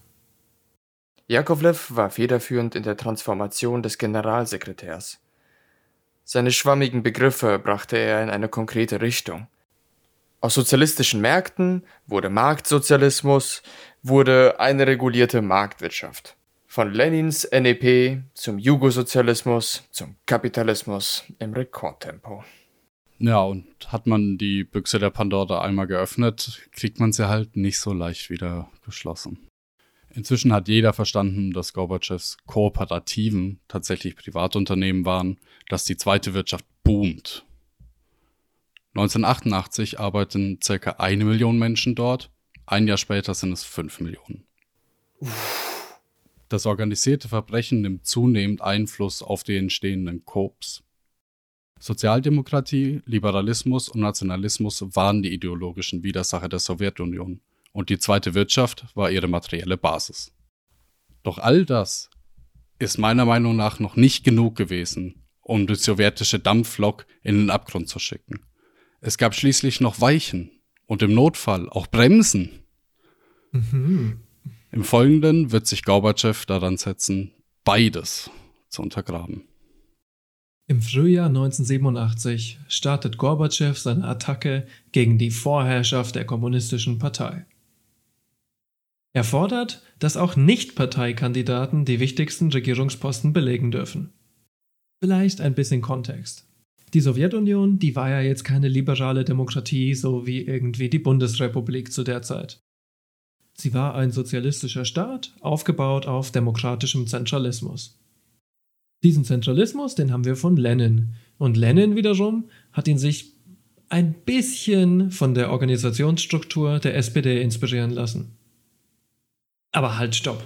Jakovlev war federführend in der Transformation des Generalsekretärs. Seine schwammigen Begriffe brachte er in eine konkrete Richtung. Aus sozialistischen Märkten wurde Marktsozialismus, wurde eine regulierte Marktwirtschaft. Von Lenins NEP zum Jugosozialismus, zum Kapitalismus im Rekordtempo. Ja, und hat man die Büchse der Pandora einmal geöffnet, kriegt man sie halt nicht so leicht wieder geschlossen. Inzwischen hat jeder verstanden, dass Gorbatschows Kooperativen tatsächlich Privatunternehmen waren, dass die zweite Wirtschaft boomt. 1988 arbeiten ca. eine Million Menschen dort, ein Jahr später sind es fünf Millionen. Das organisierte Verbrechen nimmt zunehmend Einfluss auf die entstehenden Corps. Sozialdemokratie, Liberalismus und Nationalismus waren die ideologischen Widersacher der Sowjetunion und die zweite Wirtschaft war ihre materielle Basis. Doch all das ist meiner Meinung nach noch nicht genug gewesen, um die sowjetische Dampflok in den Abgrund zu schicken. Es gab schließlich noch Weichen und im Notfall auch Bremsen. Mhm. Im Folgenden wird sich Gorbatschow daran setzen, beides zu untergraben. Im Frühjahr 1987 startet Gorbatschow seine Attacke gegen die Vorherrschaft der Kommunistischen Partei. Er fordert, dass auch Nicht-Parteikandidaten die wichtigsten Regierungsposten belegen dürfen. Vielleicht ein bisschen Kontext. Die Sowjetunion, die war ja jetzt keine liberale Demokratie, so wie irgendwie die Bundesrepublik zu der Zeit. Sie war ein sozialistischer Staat, aufgebaut auf demokratischem Zentralismus. Diesen Zentralismus, den haben wir von Lenin. Und Lenin wiederum hat ihn sich ein bisschen von der Organisationsstruktur der SPD inspirieren lassen. Aber halt, stopp.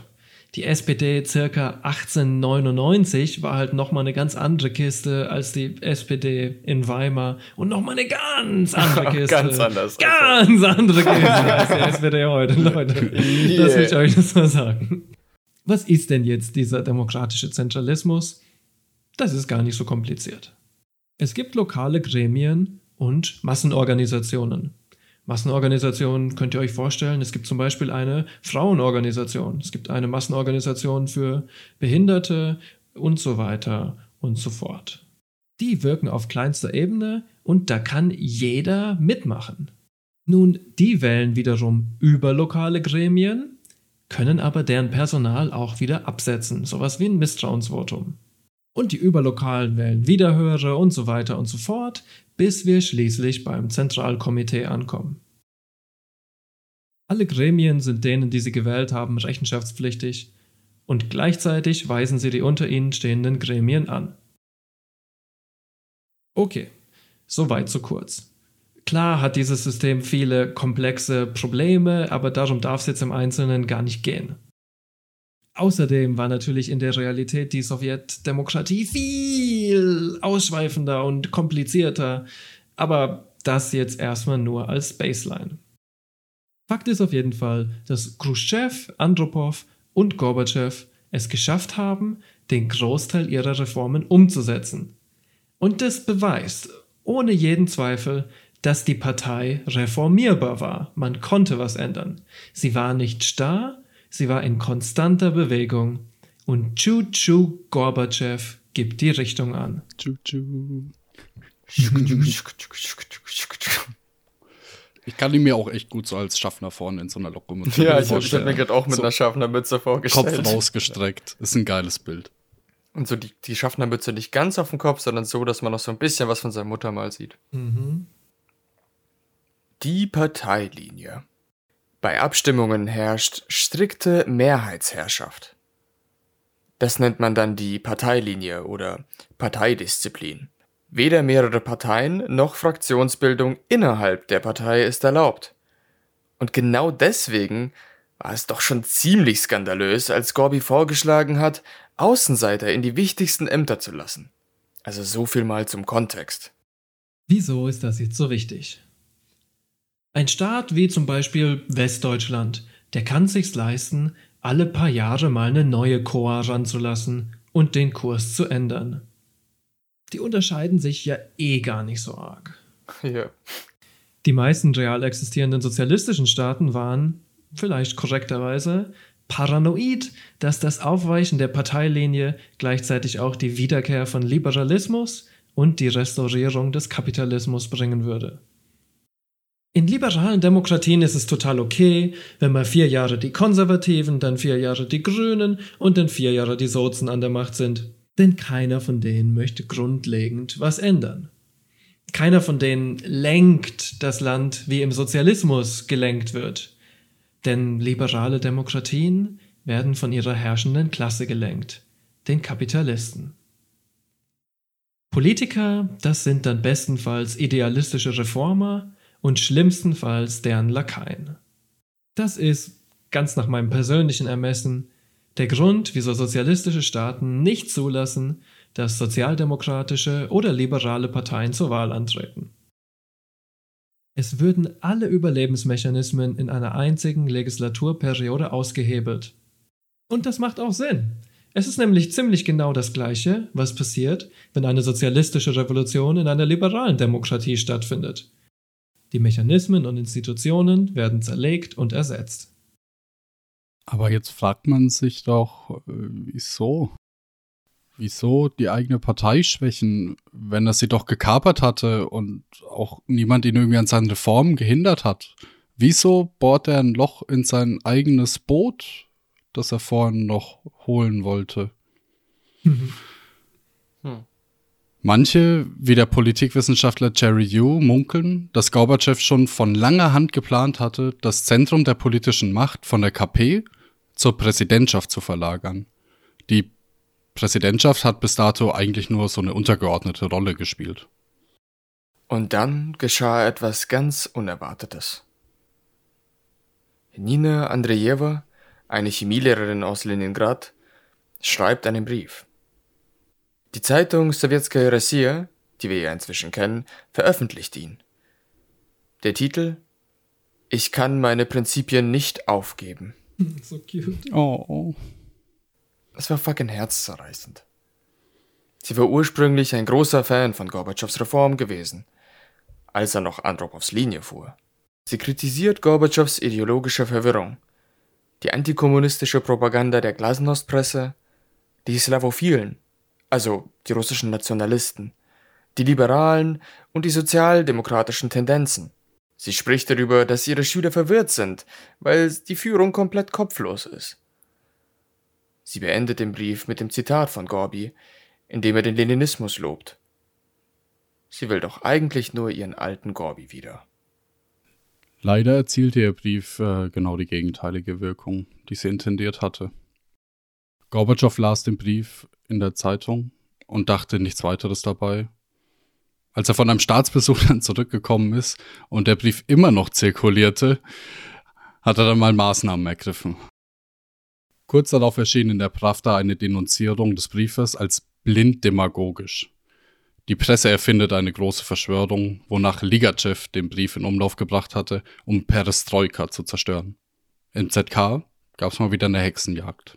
Die SPD circa 1899 war halt nochmal eine ganz andere Kiste als die SPD in Weimar und nochmal eine ganz andere Kiste. ganz anders. Ganz andere Kiste als die SPD heute, Leute. Yeah. Das will ich euch das mal sagen. Was ist denn jetzt dieser demokratische Zentralismus? Das ist gar nicht so kompliziert. Es gibt lokale Gremien und Massenorganisationen. Massenorganisationen könnt ihr euch vorstellen. Es gibt zum Beispiel eine Frauenorganisation. Es gibt eine Massenorganisation für Behinderte und so weiter und so fort. Die wirken auf kleinster Ebene und da kann jeder mitmachen. Nun, die wählen wiederum über lokale Gremien, können aber deren Personal auch wieder absetzen, sowas wie ein Misstrauensvotum. Und die Überlokalen wählen wieder höhere und so weiter und so fort, bis wir schließlich beim Zentralkomitee ankommen. Alle Gremien sind denen, die sie gewählt haben, rechenschaftspflichtig und gleichzeitig weisen sie die unter ihnen stehenden Gremien an. Okay, soweit so kurz. Klar hat dieses System viele komplexe Probleme, aber darum darf es jetzt im Einzelnen gar nicht gehen. Außerdem war natürlich in der Realität die Sowjetdemokratie viel ausschweifender und komplizierter, aber das jetzt erstmal nur als Baseline. Fakt ist auf jeden Fall, dass Khrushchev, Andropov und Gorbatschow es geschafft haben, den Großteil ihrer Reformen umzusetzen. Und das beweist ohne jeden Zweifel, dass die Partei reformierbar war. Man konnte was ändern. Sie war nicht starr, Sie war in konstanter Bewegung und Chu-Chu Gorbatschow gibt die Richtung an. Chu-Chu. Ich kann ihn mir auch echt gut so als Schaffner vorne in so einer Lokomotive Ja, ich habe mir gerade auch mit so einer Schaffnermütze vorgestellt. Kopf rausgestreckt. Ist ein geiles Bild. Und so die, die Schaffnermütze nicht ganz auf dem Kopf, sondern so, dass man noch so ein bisschen was von seiner Mutter mal sieht. Mhm. Die Parteilinie. Bei Abstimmungen herrscht strikte Mehrheitsherrschaft. Das nennt man dann die Parteilinie oder Parteidisziplin. Weder mehrere Parteien noch Fraktionsbildung innerhalb der Partei ist erlaubt. Und genau deswegen war es doch schon ziemlich skandalös, als Gorby vorgeschlagen hat, Außenseiter in die wichtigsten Ämter zu lassen. Also so viel mal zum Kontext. Wieso ist das jetzt so wichtig? Ein Staat wie zum Beispiel Westdeutschland, der kann sich's leisten, alle paar Jahre mal eine neue Koa ranzulassen und den Kurs zu ändern. Die unterscheiden sich ja eh gar nicht so arg. Ja. Die meisten real existierenden sozialistischen Staaten waren, vielleicht korrekterweise, paranoid, dass das Aufweichen der Parteilinie gleichzeitig auch die Wiederkehr von Liberalismus und die Restaurierung des Kapitalismus bringen würde. In liberalen Demokratien ist es total okay, wenn mal vier Jahre die Konservativen, dann vier Jahre die Grünen und dann vier Jahre die Sozen an der Macht sind. Denn keiner von denen möchte grundlegend was ändern. Keiner von denen lenkt das Land, wie im Sozialismus gelenkt wird. Denn liberale Demokratien werden von ihrer herrschenden Klasse gelenkt, den Kapitalisten. Politiker, das sind dann bestenfalls idealistische Reformer und schlimmstenfalls deren Lakaien. Das ist, ganz nach meinem persönlichen Ermessen, der Grund, wieso sozialistische Staaten nicht zulassen, dass sozialdemokratische oder liberale Parteien zur Wahl antreten. Es würden alle Überlebensmechanismen in einer einzigen Legislaturperiode ausgehebelt. Und das macht auch Sinn. Es ist nämlich ziemlich genau das Gleiche, was passiert, wenn eine sozialistische Revolution in einer liberalen Demokratie stattfindet. Die Mechanismen und Institutionen werden zerlegt und ersetzt. Aber jetzt fragt man sich doch, äh, wieso? Wieso die eigene Partei schwächen, wenn er sie doch gekapert hatte und auch niemand ihn irgendwie an seinen Reformen gehindert hat? Wieso bohrt er ein Loch in sein eigenes Boot, das er vorhin noch holen wollte? Mhm. Manche, wie der Politikwissenschaftler Jerry Yu, munkeln, dass Gorbatschow schon von langer Hand geplant hatte, das Zentrum der politischen Macht von der KP zur Präsidentschaft zu verlagern. Die Präsidentschaft hat bis dato eigentlich nur so eine untergeordnete Rolle gespielt. Und dann geschah etwas ganz Unerwartetes. Nina Andrejewa, eine Chemielehrerin aus Leningrad, schreibt einen Brief. Die Zeitung Sowjetskaya Rossija, die wir ja inzwischen kennen, veröffentlicht ihn. Der Titel Ich kann meine Prinzipien nicht aufgeben. So cute. Oh. oh. Es war fucking herzzerreißend. Sie war ursprünglich ein großer Fan von Gorbatschows Reform gewesen, als er noch Andropovs Linie fuhr. Sie kritisiert Gorbatschows ideologische Verwirrung, die antikommunistische Propaganda der Glasnost-Presse, die Slavophilen also die russischen Nationalisten, die liberalen und die sozialdemokratischen Tendenzen. Sie spricht darüber, dass ihre Schüler verwirrt sind, weil die Führung komplett kopflos ist. Sie beendet den Brief mit dem Zitat von Gorbi, in dem er den Leninismus lobt. Sie will doch eigentlich nur ihren alten Gorbi wieder. Leider erzielte ihr Brief äh, genau die gegenteilige Wirkung, die sie intendiert hatte. Gorbatschow las den Brief in der Zeitung und dachte nichts weiteres dabei. Als er von einem Staatsbesuch dann zurückgekommen ist und der Brief immer noch zirkulierte, hat er dann mal Maßnahmen ergriffen. Kurz darauf erschien in der Pravda eine Denunzierung des Briefes als blind demagogisch. Die Presse erfindet eine große Verschwörung, wonach Ligachev den Brief in Umlauf gebracht hatte, um Perestroika zu zerstören. Im ZK gab es mal wieder eine Hexenjagd.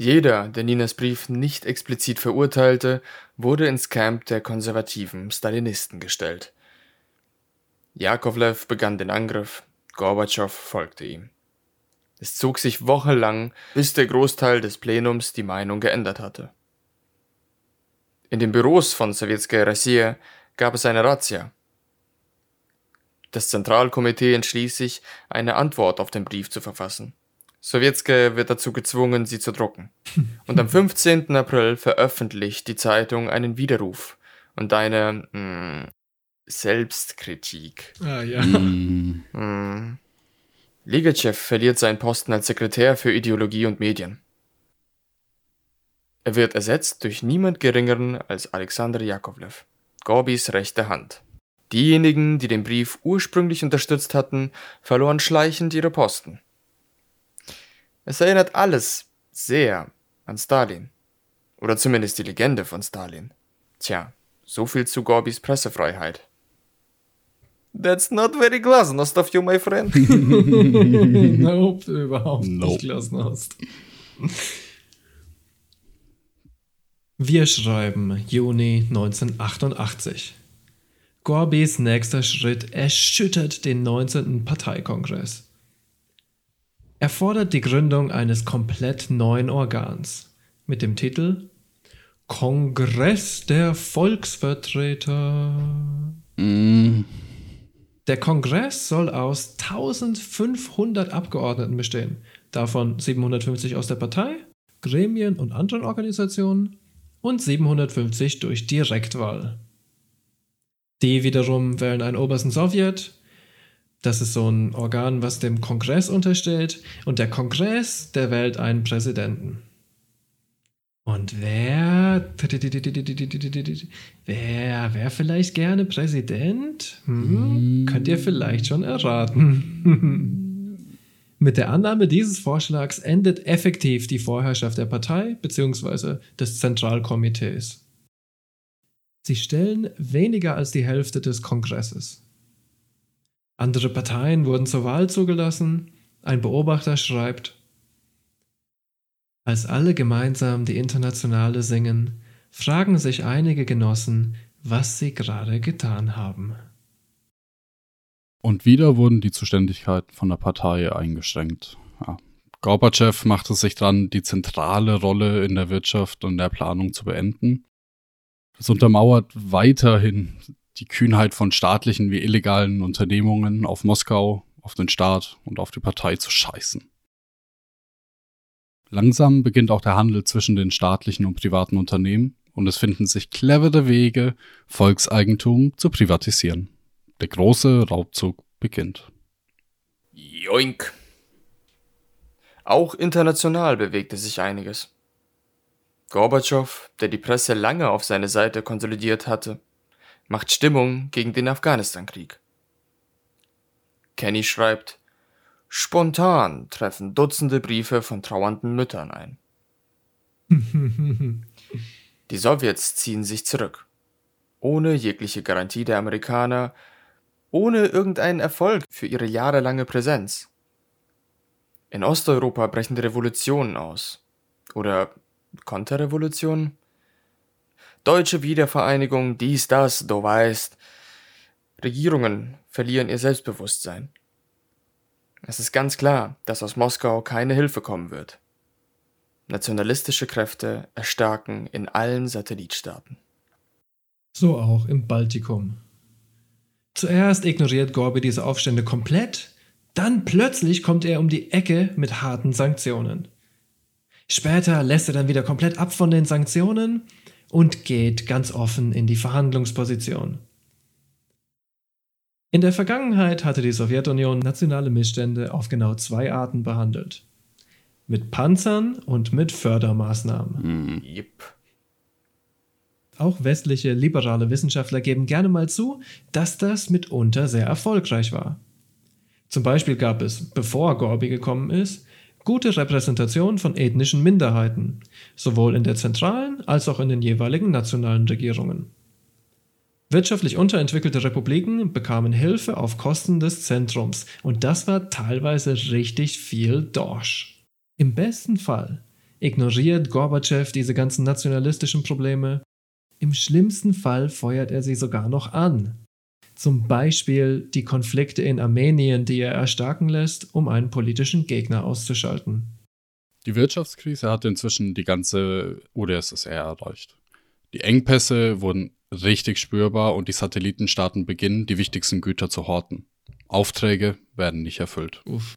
Jeder, der Ninas Brief nicht explizit verurteilte, wurde ins Camp der konservativen Stalinisten gestellt. Jakovlev begann den Angriff, Gorbatschow folgte ihm. Es zog sich wochenlang, bis der Großteil des Plenums die Meinung geändert hatte. In den Büros von Sowjetskaya Russia gab es eine Razzia. Das Zentralkomitee entschließ sich, eine Antwort auf den Brief zu verfassen. Sowjetskaya wird dazu gezwungen, sie zu drucken. Und am 15. April veröffentlicht die Zeitung einen Widerruf und eine mh, hm, Selbstkritik. Ah ja. Mm. Mm. Ligachev verliert seinen Posten als Sekretär für Ideologie und Medien. Er wird ersetzt durch niemand Geringeren als Alexander Jakovlev, Gorbis rechte Hand. Diejenigen, die den Brief ursprünglich unterstützt hatten, verloren schleichend ihre Posten. Es erinnert alles sehr an Stalin. Oder zumindest die Legende von Stalin. Tja, so viel zu Gorbis Pressefreiheit. That's not very glasnost of you, my friend. nope, überhaupt nope. nicht Glasnost. Wir schreiben Juni 1988. Gorbis nächster Schritt erschüttert den 19. Parteikongress. Er fordert die Gründung eines komplett neuen Organs mit dem Titel Kongress der Volksvertreter. Mm. Der Kongress soll aus 1500 Abgeordneten bestehen, davon 750 aus der Partei, Gremien und anderen Organisationen und 750 durch Direktwahl. Die wiederum wählen einen obersten Sowjet, das ist so ein Organ, was dem Kongress untersteht, und der Kongress, der wählt einen Präsidenten. Und wer. Wer wäre vielleicht gerne Präsident? Hm, könnt ihr vielleicht schon erraten. Mit der Annahme dieses Vorschlags endet effektiv die Vorherrschaft der Partei bzw. des Zentralkomitees. Sie stellen weniger als die Hälfte des Kongresses. Andere Parteien wurden zur Wahl zugelassen. Ein Beobachter schreibt, als alle gemeinsam die Internationale singen, fragen sich einige Genossen, was sie gerade getan haben. Und wieder wurden die Zuständigkeiten von der Partei eingeschränkt. Ja. Gorbatschow machte sich dran, die zentrale Rolle in der Wirtschaft und der Planung zu beenden. Das untermauert weiterhin die Kühnheit von staatlichen wie illegalen Unternehmungen auf Moskau, auf den Staat und auf die Partei zu scheißen. Langsam beginnt auch der Handel zwischen den staatlichen und privaten Unternehmen und es finden sich clevere Wege, Volkseigentum zu privatisieren. Der große Raubzug beginnt. Joink. Auch international bewegte sich einiges. Gorbatschow, der die Presse lange auf seine Seite konsolidiert hatte, macht Stimmung gegen den Afghanistan-Krieg. Kenny schreibt, Spontan treffen Dutzende Briefe von trauernden Müttern ein. Die Sowjets ziehen sich zurück. Ohne jegliche Garantie der Amerikaner, ohne irgendeinen Erfolg für ihre jahrelange Präsenz. In Osteuropa brechen Revolutionen aus. Oder Konterrevolutionen? Deutsche Wiedervereinigung, dies, das, du weißt. Regierungen verlieren ihr Selbstbewusstsein. Es ist ganz klar, dass aus Moskau keine Hilfe kommen wird. Nationalistische Kräfte erstarken in allen Satellitstaaten. So auch im Baltikum. Zuerst ignoriert Gorby diese Aufstände komplett, dann plötzlich kommt er um die Ecke mit harten Sanktionen. Später lässt er dann wieder komplett ab von den Sanktionen und geht ganz offen in die Verhandlungsposition. In der Vergangenheit hatte die Sowjetunion nationale Missstände auf genau zwei Arten behandelt. Mit Panzern und mit Fördermaßnahmen. Mm. Yep. Auch westliche liberale Wissenschaftler geben gerne mal zu, dass das mitunter sehr erfolgreich war. Zum Beispiel gab es, bevor Gorby gekommen ist, gute Repräsentation von ethnischen Minderheiten, sowohl in der zentralen als auch in den jeweiligen nationalen Regierungen. Wirtschaftlich unterentwickelte Republiken bekamen Hilfe auf Kosten des Zentrums und das war teilweise richtig viel Dorsch. Im besten Fall ignoriert Gorbatschow diese ganzen nationalistischen Probleme, im schlimmsten Fall feuert er sie sogar noch an. Zum Beispiel die Konflikte in Armenien, die er erstarken lässt, um einen politischen Gegner auszuschalten. Die Wirtschaftskrise hat inzwischen die ganze UdSSR erreicht. Die Engpässe wurden richtig spürbar und die Satellitenstaaten beginnen, die wichtigsten Güter zu horten. Aufträge werden nicht erfüllt. Uff.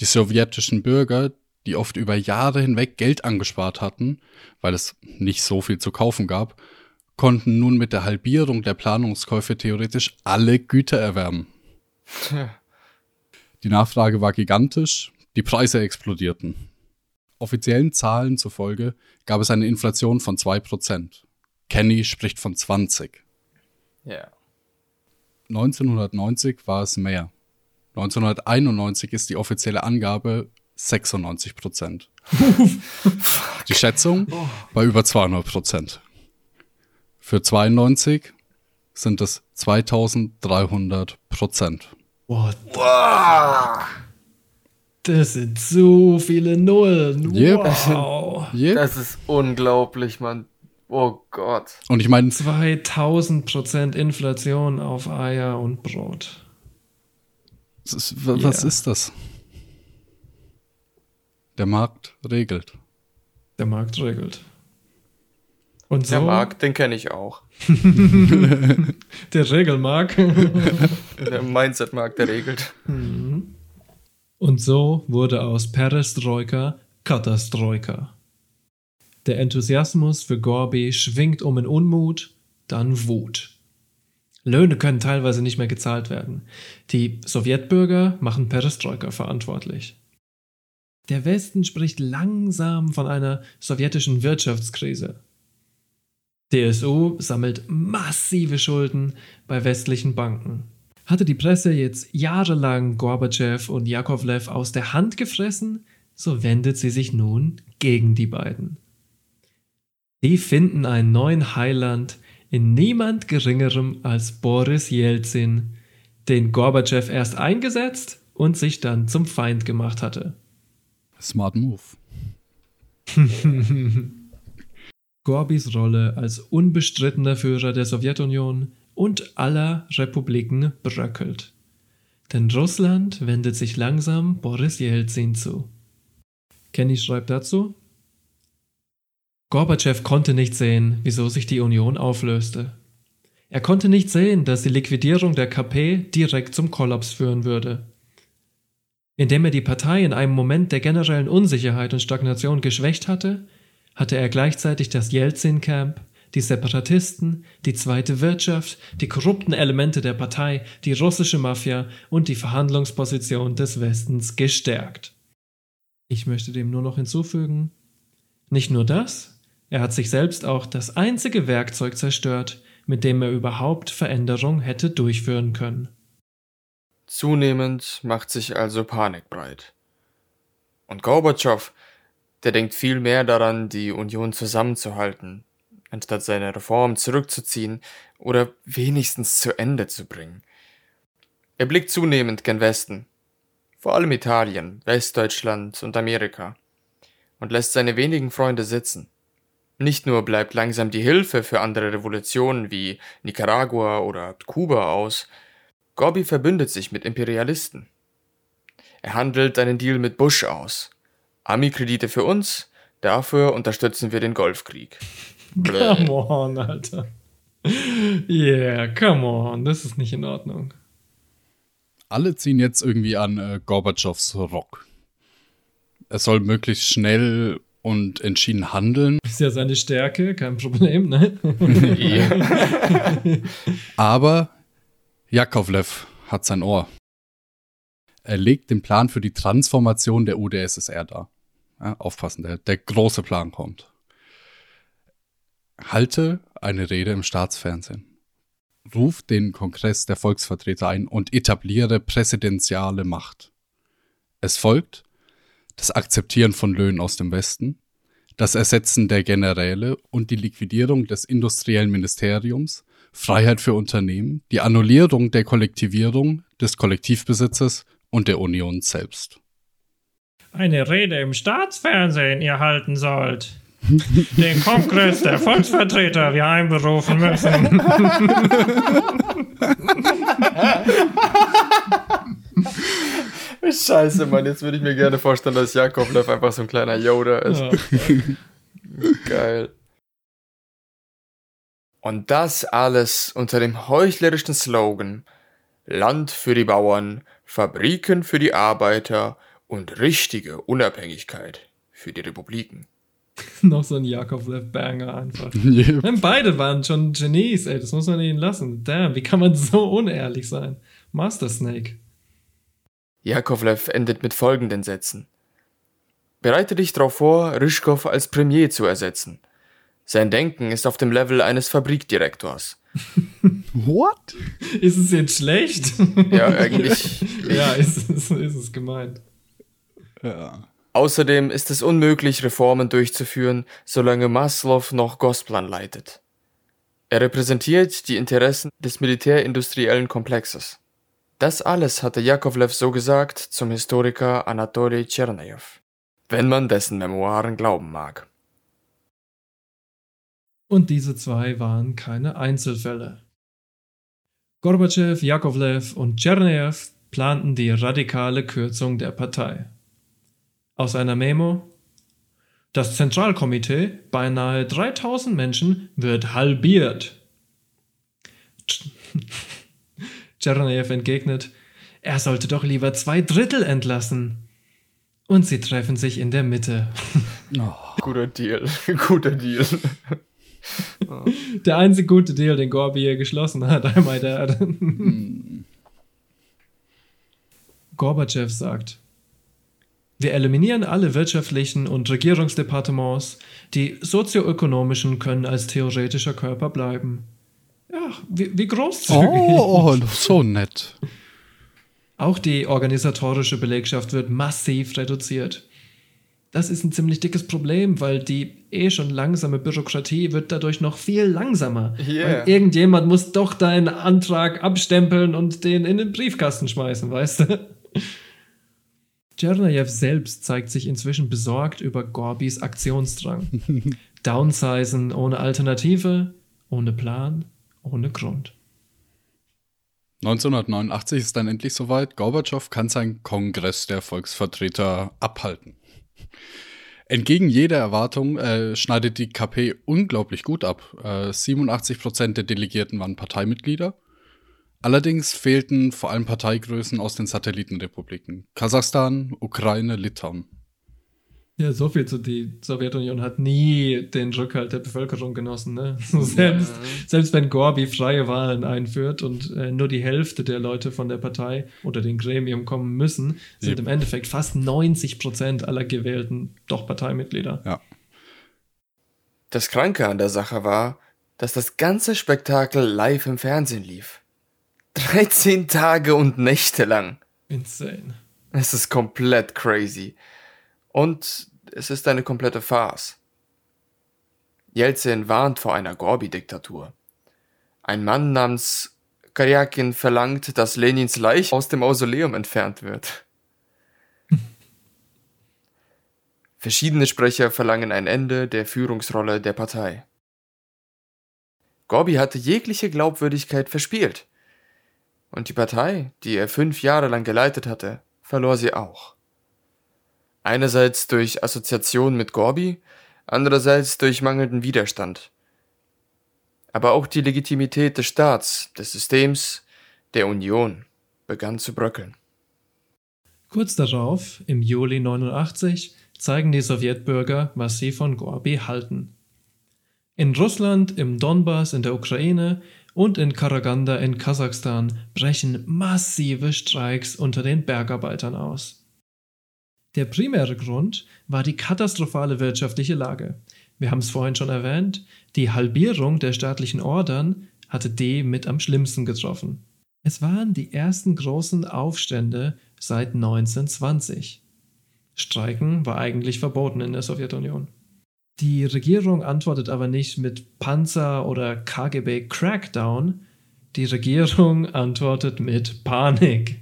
Die sowjetischen Bürger, die oft über Jahre hinweg Geld angespart hatten, weil es nicht so viel zu kaufen gab, konnten nun mit der Halbierung der Planungskäufe theoretisch alle Güter erwerben. Die Nachfrage war gigantisch, die Preise explodierten. Offiziellen Zahlen zufolge gab es eine Inflation von 2%. Kenny spricht von 20. Ja. 1990 war es mehr. 1991 ist die offizielle Angabe 96 Prozent. die Schätzung oh. bei über 200 Prozent. Für 92 sind es 2300 Prozent. What wow. Das sind so viele Nullen. Yep. Wow. Yep. Das ist unglaublich, Mann. Oh Gott. Und ich meine. 2000% Inflation auf Eier und Brot. Ist, was ist das? Der Markt regelt. Der Markt regelt. Und so, der Markt, den kenne ich auch. der Regelmarkt. der Mindset-Markt, der regelt. Mhm. Und so wurde aus Perestroika Katastroika. Der Enthusiasmus für Gorby schwingt um in Unmut, dann Wut. Löhne können teilweise nicht mehr gezahlt werden. Die Sowjetbürger machen Perestroika verantwortlich. Der Westen spricht langsam von einer sowjetischen Wirtschaftskrise. DSU sammelt massive Schulden bei westlichen Banken. Hatte die Presse jetzt jahrelang Gorbatschow und Jakovlev aus der Hand gefressen, so wendet sie sich nun gegen die beiden. Die finden einen neuen Heiland in niemand Geringerem als Boris Jelzin, den Gorbatschow erst eingesetzt und sich dann zum Feind gemacht hatte. Smart Move. Gorbis Rolle als unbestrittener Führer der Sowjetunion und aller Republiken bröckelt. Denn Russland wendet sich langsam Boris Jelzin zu. Kenny schreibt dazu, Gorbatschow konnte nicht sehen, wieso sich die Union auflöste. Er konnte nicht sehen, dass die Liquidierung der KP direkt zum Kollaps führen würde. Indem er die Partei in einem Moment der generellen Unsicherheit und Stagnation geschwächt hatte, hatte er gleichzeitig das Jelzin-Camp, die Separatisten, die zweite Wirtschaft, die korrupten Elemente der Partei, die russische Mafia und die Verhandlungsposition des Westens gestärkt. Ich möchte dem nur noch hinzufügen, nicht nur das, er hat sich selbst auch das einzige Werkzeug zerstört, mit dem er überhaupt Veränderung hätte durchführen können. Zunehmend macht sich also Panik breit. Und Gorbatschow, der denkt viel mehr daran, die Union zusammenzuhalten, anstatt seine Reform zurückzuziehen oder wenigstens zu Ende zu bringen. Er blickt zunehmend gen Westen, vor allem Italien, Westdeutschland und Amerika, und lässt seine wenigen Freunde sitzen. Nicht nur bleibt langsam die Hilfe für andere Revolutionen wie Nicaragua oder Kuba aus, Gorby verbündet sich mit Imperialisten. Er handelt einen Deal mit Bush aus. Ami-Kredite für uns, dafür unterstützen wir den Golfkrieg. Come on, Alter. Yeah, come on, das ist nicht in Ordnung. Alle ziehen jetzt irgendwie an äh, Gorbatschows Rock. Er soll möglichst schnell und entschieden handeln. Ist ja seine Stärke, kein Problem, ne? Aber Jakovlev hat sein Ohr. Er legt den Plan für die Transformation der UdSSR dar. Ja, aufpassen, der, der große Plan kommt. Halte eine Rede im Staatsfernsehen. Ruf den Kongress der Volksvertreter ein und etabliere präsidentiale Macht. Es folgt das Akzeptieren von Löhnen aus dem Westen, das Ersetzen der Generäle und die Liquidierung des industriellen Ministeriums, Freiheit für Unternehmen, die Annullierung der Kollektivierung, des Kollektivbesitzes und der Union selbst. Eine Rede im Staatsfernsehen ihr halten sollt. Den Kongress der Volksvertreter wir einberufen müssen. Scheiße, Mann, jetzt würde ich mir gerne vorstellen, dass Jakovlev einfach so ein kleiner Yoda ist. Ja. Geil. Und das alles unter dem heuchlerischen Slogan Land für die Bauern, Fabriken für die Arbeiter und richtige Unabhängigkeit für die Republiken. Noch so ein Jakovlev-Banger einfach. Yep. Beide waren schon Genies, ey, das muss man ihnen lassen. Damn, wie kann man so unehrlich sein? Master Snake. Jakovlev endet mit folgenden Sätzen. Bereite dich darauf vor, Ryschkow als Premier zu ersetzen. Sein Denken ist auf dem Level eines Fabrikdirektors. What? Ist es jetzt schlecht? Ja, eigentlich. ja, ist, ist, ist es gemeint. Außerdem ist es unmöglich, Reformen durchzuführen, solange Maslow noch Gosplan leitet. Er repräsentiert die Interessen des militärindustriellen Komplexes. Das alles hatte Jakovlev so gesagt zum Historiker Anatoli Tschernajew, wenn man dessen Memoiren glauben mag. Und diese zwei waren keine Einzelfälle. Gorbatschow, Jakovlev und Tschernajew planten die radikale Kürzung der Partei. Aus einer Memo Das Zentralkomitee, beinahe 3000 Menschen, wird halbiert. Tschernajew entgegnet, er sollte doch lieber zwei Drittel entlassen. Und sie treffen sich in der Mitte. Oh. Guter Deal, guter Deal. Der einzige gute Deal, den Gorby hier geschlossen hat, einmal der. Gorbatschow sagt: Wir eliminieren alle wirtschaftlichen und Regierungsdepartements. Die sozioökonomischen können als theoretischer Körper bleiben. Ja, wie, wie großzügig. Oh, oh, so nett. Auch die organisatorische Belegschaft wird massiv reduziert. Das ist ein ziemlich dickes Problem, weil die eh schon langsame Bürokratie wird dadurch noch viel langsamer. Yeah. Weil irgendjemand muss doch deinen Antrag abstempeln und den in den Briefkasten schmeißen, weißt du? Tschernajew selbst zeigt sich inzwischen besorgt über Gorbis Aktionsdrang. Downsizen ohne Alternative, ohne Plan, ohne Grund. 1989 ist dann endlich soweit. Gorbatschow kann seinen Kongress der Volksvertreter abhalten. Entgegen jeder Erwartung äh, schneidet die KP unglaublich gut ab. Äh, 87% der Delegierten waren Parteimitglieder. Allerdings fehlten vor allem Parteigrößen aus den Satellitenrepubliken Kasachstan, Ukraine, Litauen. Ja, so viel zu die Sowjetunion hat nie den Rückhalt der Bevölkerung genossen. Ne? selbst, selbst wenn Gorbi freie Wahlen einführt und äh, nur die Hälfte der Leute von der Partei oder dem Gremium kommen müssen, sind Eben. im Endeffekt fast 90 Prozent aller Gewählten doch Parteimitglieder. Ja. Das Kranke an der Sache war, dass das ganze Spektakel live im Fernsehen lief. 13 Tage und Nächte lang. Insane. Es ist komplett crazy. Und es ist eine komplette Farce. Jelzin warnt vor einer Gorbi-Diktatur. Ein Mann namens Karjakin verlangt, dass Lenins Leiche aus dem Mausoleum entfernt wird. Verschiedene Sprecher verlangen ein Ende der Führungsrolle der Partei. Gorbi hatte jegliche Glaubwürdigkeit verspielt. Und die Partei, die er fünf Jahre lang geleitet hatte, verlor sie auch. Einerseits durch Assoziation mit Gorbi, andererseits durch mangelnden Widerstand. Aber auch die Legitimität des Staats, des Systems, der Union begann zu bröckeln. Kurz darauf, im Juli 89, zeigen die Sowjetbürger, was sie von Gorbi halten. In Russland, im Donbass, in der Ukraine und in Karaganda in Kasachstan brechen massive Streiks unter den Bergarbeitern aus. Der primäre Grund war die katastrophale wirtschaftliche Lage. Wir haben es vorhin schon erwähnt, die Halbierung der staatlichen Ordern hatte D mit am schlimmsten getroffen. Es waren die ersten großen Aufstände seit 1920. Streiken war eigentlich verboten in der Sowjetunion. Die Regierung antwortet aber nicht mit Panzer oder KGB Crackdown. Die Regierung antwortet mit Panik.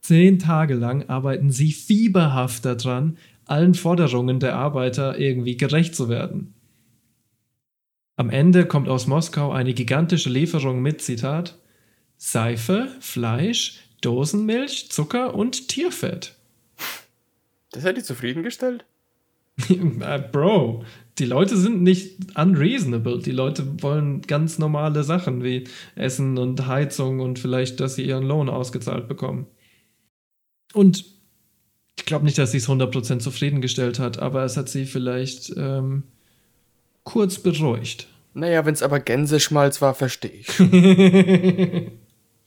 Zehn Tage lang arbeiten sie fieberhaft daran, allen Forderungen der Arbeiter irgendwie gerecht zu werden. Am Ende kommt aus Moskau eine gigantische Lieferung mit Zitat Seife, Fleisch, Dosenmilch, Zucker und Tierfett. Das hätte dich zufriedengestellt? Äh, Bro, die Leute sind nicht unreasonable. Die Leute wollen ganz normale Sachen wie Essen und Heizung und vielleicht, dass sie ihren Lohn ausgezahlt bekommen. Und ich glaube nicht, dass sie es 100% zufriedengestellt hat, aber es hat sie vielleicht ähm, kurz beruhigt. Naja, wenn's aber Gänseschmalz war, verstehe ich.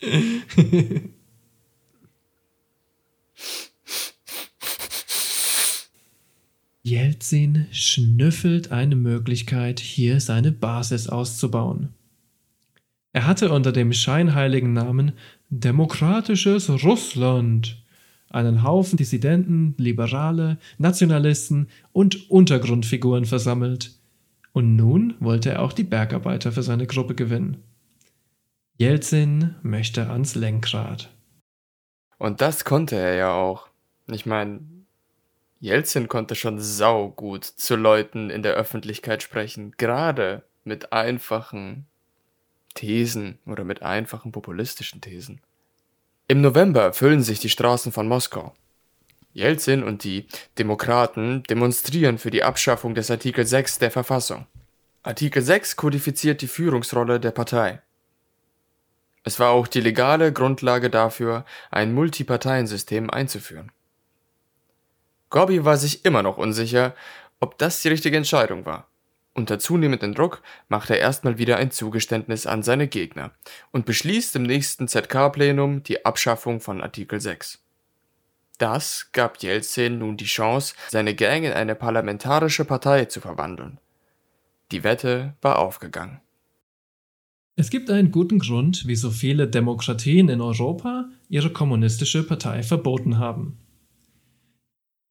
Jelzin schnüffelt eine Möglichkeit, hier seine Basis auszubauen. Er hatte unter dem scheinheiligen Namen Demokratisches Russland einen Haufen Dissidenten, Liberale, Nationalisten und Untergrundfiguren versammelt. Und nun wollte er auch die Bergarbeiter für seine Gruppe gewinnen. Jelzin möchte ans Lenkrad. Und das konnte er ja auch. Ich meine, Jelzin konnte schon saugut zu Leuten in der Öffentlichkeit sprechen, gerade mit einfachen Thesen oder mit einfachen populistischen Thesen. Im November füllen sich die Straßen von Moskau. Jelzin und die Demokraten demonstrieren für die Abschaffung des Artikel 6 der Verfassung. Artikel 6 kodifiziert die Führungsrolle der Partei. Es war auch die legale Grundlage dafür, ein Multiparteiensystem einzuführen. Gorbi war sich immer noch unsicher, ob das die richtige Entscheidung war. Unter zunehmendem Druck macht er erstmal wieder ein Zugeständnis an seine Gegner und beschließt im nächsten ZK-Plenum die Abschaffung von Artikel 6. Das gab Jelzin nun die Chance, seine Gang in eine parlamentarische Partei zu verwandeln. Die Wette war aufgegangen. Es gibt einen guten Grund, wieso viele Demokratien in Europa ihre kommunistische Partei verboten haben.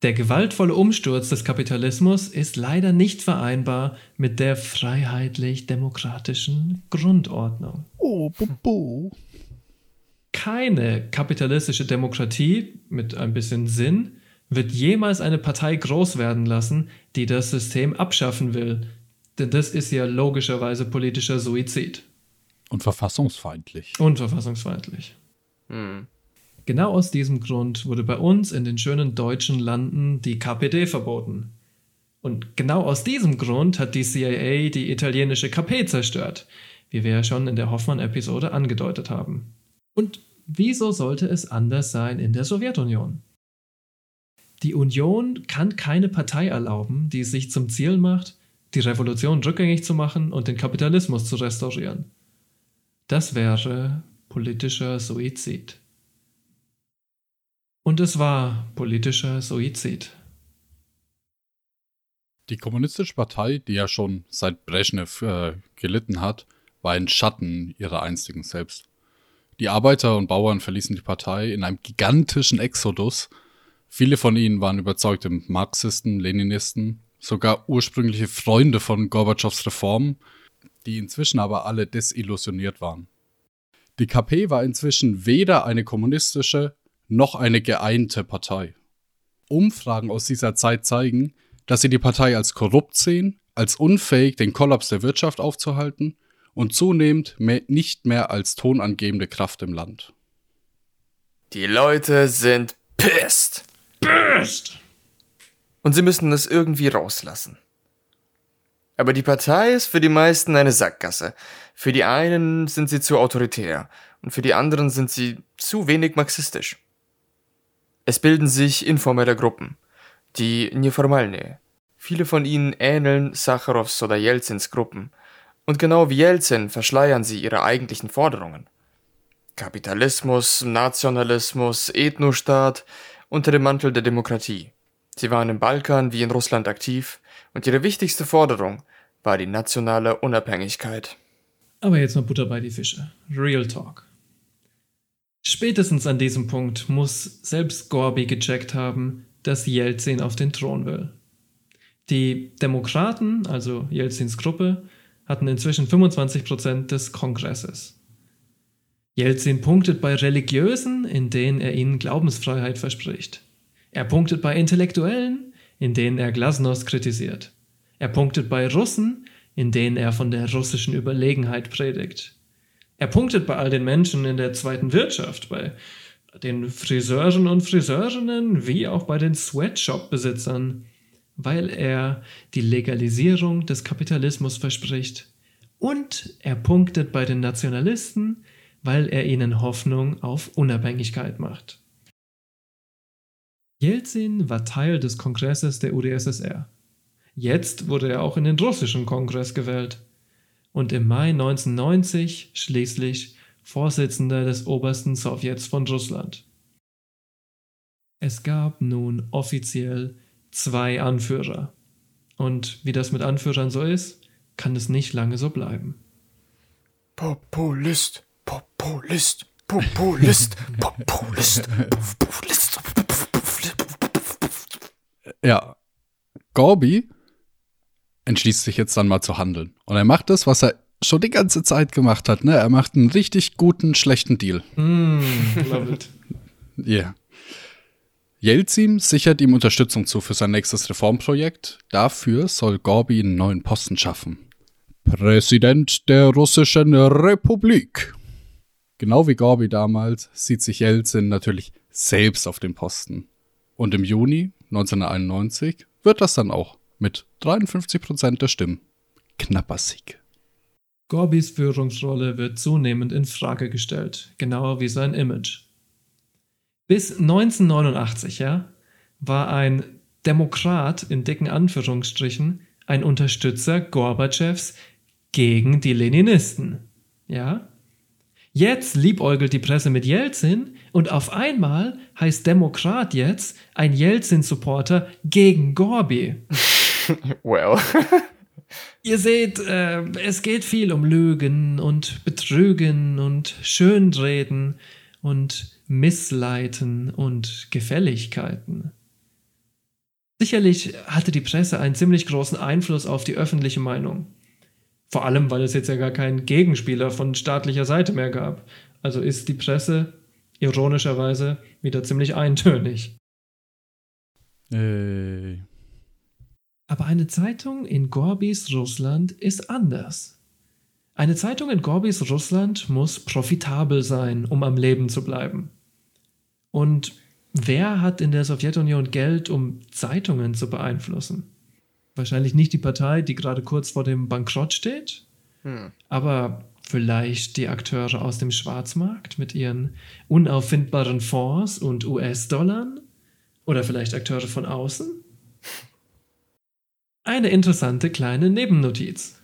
Der gewaltvolle Umsturz des Kapitalismus ist leider nicht vereinbar mit der freiheitlich-demokratischen Grundordnung. Oh, Bobo. Keine kapitalistische Demokratie mit ein bisschen Sinn wird jemals eine Partei groß werden lassen, die das System abschaffen will, denn das ist ja logischerweise politischer Suizid. Und verfassungsfeindlich. Und verfassungsfeindlich. Hm. Genau aus diesem Grund wurde bei uns in den schönen deutschen Landen die KPD verboten. Und genau aus diesem Grund hat die CIA die italienische KP zerstört, wie wir ja schon in der Hoffmann-Episode angedeutet haben. Und wieso sollte es anders sein in der Sowjetunion? Die Union kann keine Partei erlauben, die es sich zum Ziel macht, die Revolution rückgängig zu machen und den Kapitalismus zu restaurieren. Das wäre politischer Suizid. Und es war politischer Suizid. Die Kommunistische Partei, die ja schon seit Brezhnev äh, gelitten hat, war ein Schatten ihrer einstigen selbst. Die Arbeiter und Bauern verließen die Partei in einem gigantischen Exodus. Viele von ihnen waren überzeugte Marxisten, Leninisten, sogar ursprüngliche Freunde von Gorbatschows Reformen, die inzwischen aber alle desillusioniert waren. Die KP war inzwischen weder eine kommunistische noch eine geeinte Partei. Umfragen aus dieser Zeit zeigen, dass sie die Partei als korrupt sehen, als unfähig, den Kollaps der Wirtschaft aufzuhalten und zunehmend mehr, nicht mehr als tonangebende Kraft im Land. Die Leute sind pissed. Pissed! Und sie müssen es irgendwie rauslassen. Aber die Partei ist für die meisten eine Sackgasse. Für die einen sind sie zu autoritär und für die anderen sind sie zu wenig marxistisch. Es bilden sich informelle Gruppen, die Neformalne. Viele von ihnen ähneln Sacharows oder Jelzins Gruppen. Und genau wie Jelzin verschleiern sie ihre eigentlichen Forderungen. Kapitalismus, Nationalismus, Ethnostaat unter dem Mantel der Demokratie. Sie waren im Balkan wie in Russland aktiv und ihre wichtigste Forderung war die nationale Unabhängigkeit. Aber jetzt noch Butter bei die Fische. Real Talk. Spätestens an diesem Punkt muss selbst Gorby gecheckt haben, dass Jelzin auf den Thron will. Die Demokraten, also Jelzins Gruppe, hatten inzwischen 25% des Kongresses. Jelzin punktet bei Religiösen, in denen er ihnen Glaubensfreiheit verspricht. Er punktet bei Intellektuellen, in denen er Glasnost kritisiert. Er punktet bei Russen, in denen er von der russischen Überlegenheit predigt. Er punktet bei all den Menschen in der zweiten Wirtschaft, bei den Friseuren und Friseurinnen wie auch bei den Sweatshop-Besitzern, weil er die Legalisierung des Kapitalismus verspricht. Und er punktet bei den Nationalisten, weil er ihnen Hoffnung auf Unabhängigkeit macht. Jelzin war Teil des Kongresses der UdSSR. Jetzt wurde er auch in den russischen Kongress gewählt und im Mai 1990 schließlich Vorsitzender des obersten Sowjets von Russland. Es gab nun offiziell zwei Anführer. Und wie das mit Anführern so ist, kann es nicht lange so bleiben. Populist, Populist, Populist, Populist, Populist. Ja, Gorby entschließt sich jetzt dann mal zu handeln. Und er macht das, was er schon die ganze Zeit gemacht hat. Ne? Er macht einen richtig guten, schlechten Deal. Mm, love it. Ja. Yeah. Jelzin sichert ihm Unterstützung zu für sein nächstes Reformprojekt. Dafür soll Gorby einen neuen Posten schaffen. Präsident der Russischen Republik. Genau wie Gorby damals sieht sich Jelzin natürlich selbst auf dem Posten. Und im Juni 1991 wird das dann auch mit 53 Prozent der Stimmen. Knapper Sieg. Gorbys Führungsrolle wird zunehmend in Frage gestellt, genauer wie sein Image. Bis 1989, ja, war ein Demokrat in dicken Anführungsstrichen ein Unterstützer Gorbatschows gegen die Leninisten, ja. Jetzt liebäugelt die Presse mit Jelzin und auf einmal heißt Demokrat jetzt ein Jelzin-Supporter gegen Gorby. Well. Ihr seht, äh, es geht viel um Lügen und Betrügen und Schönreden und Missleiten und Gefälligkeiten. Sicherlich hatte die Presse einen ziemlich großen Einfluss auf die öffentliche Meinung. Vor allem, weil es jetzt ja gar keinen Gegenspieler von staatlicher Seite mehr gab. Also ist die Presse ironischerweise wieder ziemlich eintönig. Ey. Aber eine Zeitung in Gorbis Russland ist anders. Eine Zeitung in Gorbis Russland muss profitabel sein, um am Leben zu bleiben. Und wer hat in der Sowjetunion Geld, um Zeitungen zu beeinflussen? Wahrscheinlich nicht die Partei, die gerade kurz vor dem Bankrott steht, aber vielleicht die Akteure aus dem Schwarzmarkt mit ihren unauffindbaren Fonds und US-Dollarn? Oder vielleicht Akteure von außen? Eine interessante kleine Nebennotiz.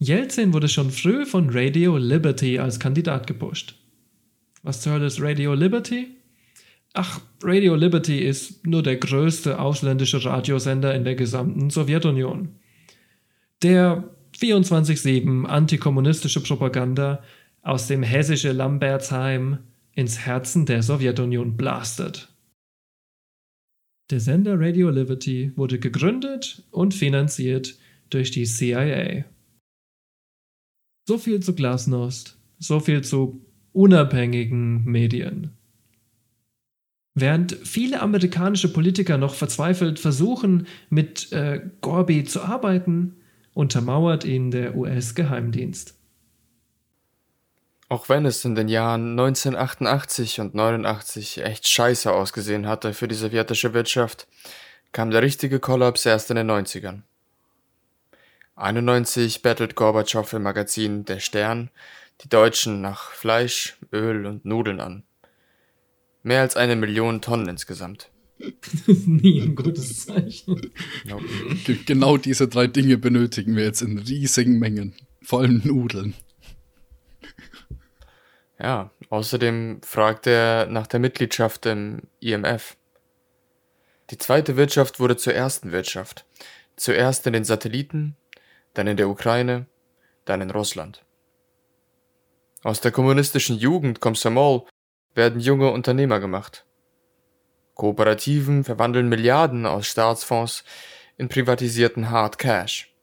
Jelzin wurde schon früh von Radio Liberty als Kandidat gepusht. Was zur Hölle ist Radio Liberty? Ach, Radio Liberty ist nur der größte ausländische Radiosender in der gesamten Sowjetunion. Der 24-7 antikommunistische Propaganda aus dem hessische Lambertsheim ins Herzen der Sowjetunion blastet. Der Sender Radio Liberty wurde gegründet und finanziert durch die CIA. So viel zu Glasnost, so viel zu unabhängigen Medien. Während viele amerikanische Politiker noch verzweifelt versuchen, mit äh, Gorby zu arbeiten, untermauert ihn der US-Geheimdienst. Auch wenn es in den Jahren 1988 und 89 echt scheiße ausgesehen hatte für die sowjetische Wirtschaft, kam der richtige Kollaps erst in den 90ern. 91 bettelt Gorbatschow im Magazin Der Stern die Deutschen nach Fleisch, Öl und Nudeln an. Mehr als eine Million Tonnen insgesamt. Nie ein gutes Zeichen. Genau diese drei Dinge benötigen wir jetzt in riesigen Mengen. Vor allem Nudeln. Ja, außerdem fragt er nach der Mitgliedschaft im IMF. Die zweite Wirtschaft wurde zur ersten Wirtschaft. Zuerst in den Satelliten, dann in der Ukraine, dann in Russland. Aus der kommunistischen Jugend Komsomol werden junge Unternehmer gemacht. Kooperativen verwandeln Milliarden aus Staatsfonds in privatisierten Hard Cash.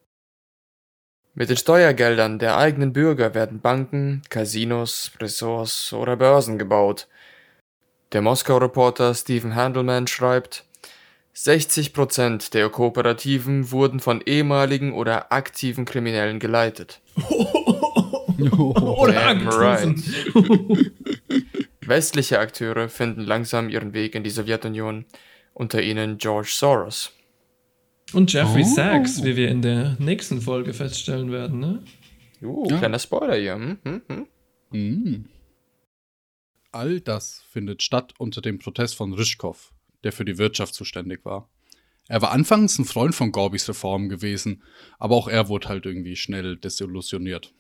Mit den Steuergeldern der eigenen Bürger werden Banken, Casinos, Ressorts oder Börsen gebaut. Der Moskau-Reporter Stephen Handelman schreibt, 60% der Kooperativen wurden von ehemaligen oder aktiven Kriminellen geleitet. Oder Damn Aktiven. Westliche Akteure finden langsam ihren Weg in die Sowjetunion, unter ihnen George Soros. Und Jeffrey Oh. Sachs, wie wir in der nächsten Folge feststellen werden, ne? Uh, Ja. kleiner Spoiler hier. Hm, hm, hm. Mm. All das findet statt unter dem Protest von Ryschkow, der für die Wirtschaft zuständig war. Er war anfangs ein Freund von Gorbis Reformen gewesen, aber auch er wurde halt irgendwie schnell desillusioniert.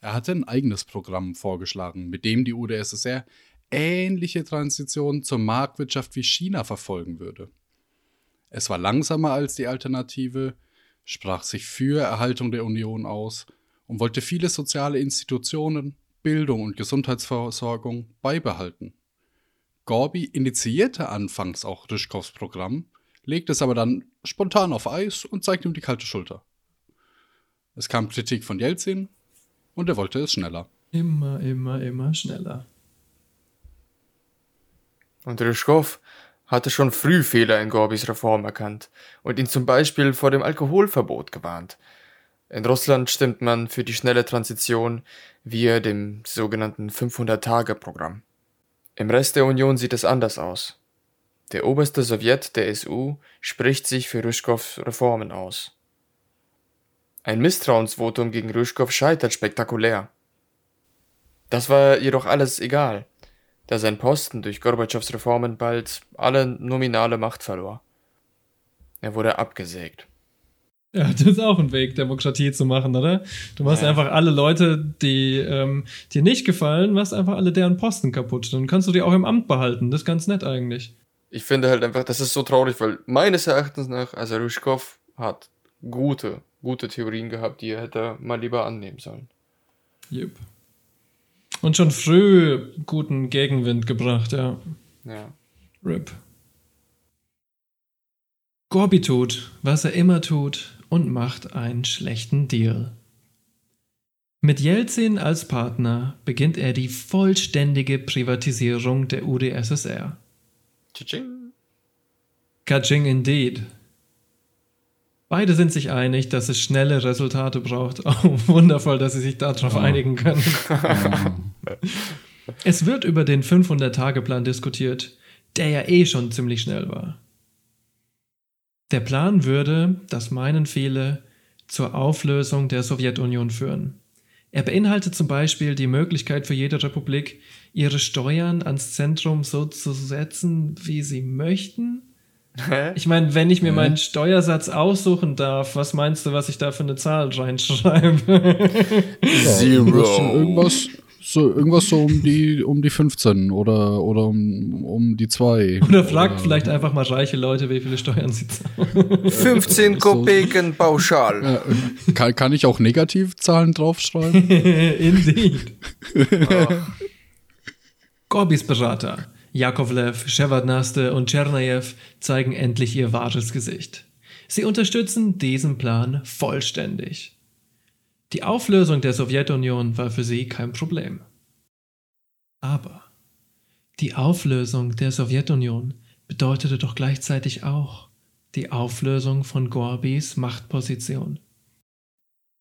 Er hatte ein eigenes Programm vorgeschlagen, mit dem die UdSSR ähnliche Transitionen zur Marktwirtschaft wie China verfolgen würde. Es war langsamer als die Alternative, sprach sich für Erhaltung der Union aus und wollte viele soziale Institutionen, Bildung und Gesundheitsversorgung beibehalten. Gorby initiierte anfangs auch Ryschkows Programm, legte es aber dann spontan auf Eis und zeigte ihm die kalte Schulter. Es kam Kritik von Jelzin und er wollte es schneller. Immer, immer, immer schneller. Und Ryschkow hatte schon früh Fehler in Gorbis Reform erkannt und ihn zum Beispiel vor dem Alkoholverbot gewarnt. In Russland stimmt man für die schnelle Transition via dem sogenannten 500-Tage-Programm. Im Rest der Union sieht es anders aus. Der oberste Sowjet der SU spricht sich für Ryschkows Reformen aus. Ein Misstrauensvotum gegen Ryschkow scheitert spektakulär. Das war jedoch alles egal da sein Posten durch Gorbatschows Reformen bald alle nominale Macht verlor. Er wurde abgesägt. Ja, das ist auch ein Weg, Demokratie zu machen, oder? Du machst Ja. einfach alle Leute, die ähm, dir nicht gefallen, machst einfach alle deren Posten kaputt. Dann kannst du die auch im Amt behalten. Das ist ganz nett eigentlich. Ich finde halt einfach, das ist so traurig, weil meines Erachtens nach, also Rushkov hat gute, gute Theorien gehabt, die er hätte mal lieber annehmen sollen. Yep. Und schon früh guten Gegenwind gebracht, ja. Ja. RIP. Gorby tut, was er immer tut und macht einen schlechten Deal. Mit Jelzin als Partner beginnt er die vollständige Privatisierung der UdSSR. Tsching. Kaching indeed. Beide sind sich einig, dass es schnelle Resultate braucht. Oh, wundervoll, dass sie sich darauf einigen können. Es wird über den 500-Tage-Plan diskutiert, der ja eh schon ziemlich schnell war. Der Plan würde, das meinen viele, zur Auflösung der Sowjetunion führen. Er beinhaltet zum Beispiel die Möglichkeit für jede Republik, ihre Steuern ans Zentrum so zu setzen, wie sie möchten. Hä? Ich meine, wenn ich mir meinen Steuersatz aussuchen darf, was meinst du, was ich da für eine Zahl reinschreibe? Irgendwas, irgendwas, so, irgendwas so um die, um die 15 oder, oder um, um die 2. Oder fragt vielleicht einfach mal reiche Leute, wie viele Steuern sie zahlen. 15 Kopeken pauschal. Äh, kann, kann ich auch Negativzahlen draufschreiben? Indeed. Gorbis Berater, Jakovlev, Shevardnaste und Tschernajew zeigen endlich ihr wahres Gesicht. Sie unterstützen diesen Plan vollständig. Die Auflösung der Sowjetunion war für sie kein Problem. Aber die Auflösung der Sowjetunion bedeutete doch gleichzeitig auch die Auflösung von Gorbis Machtposition.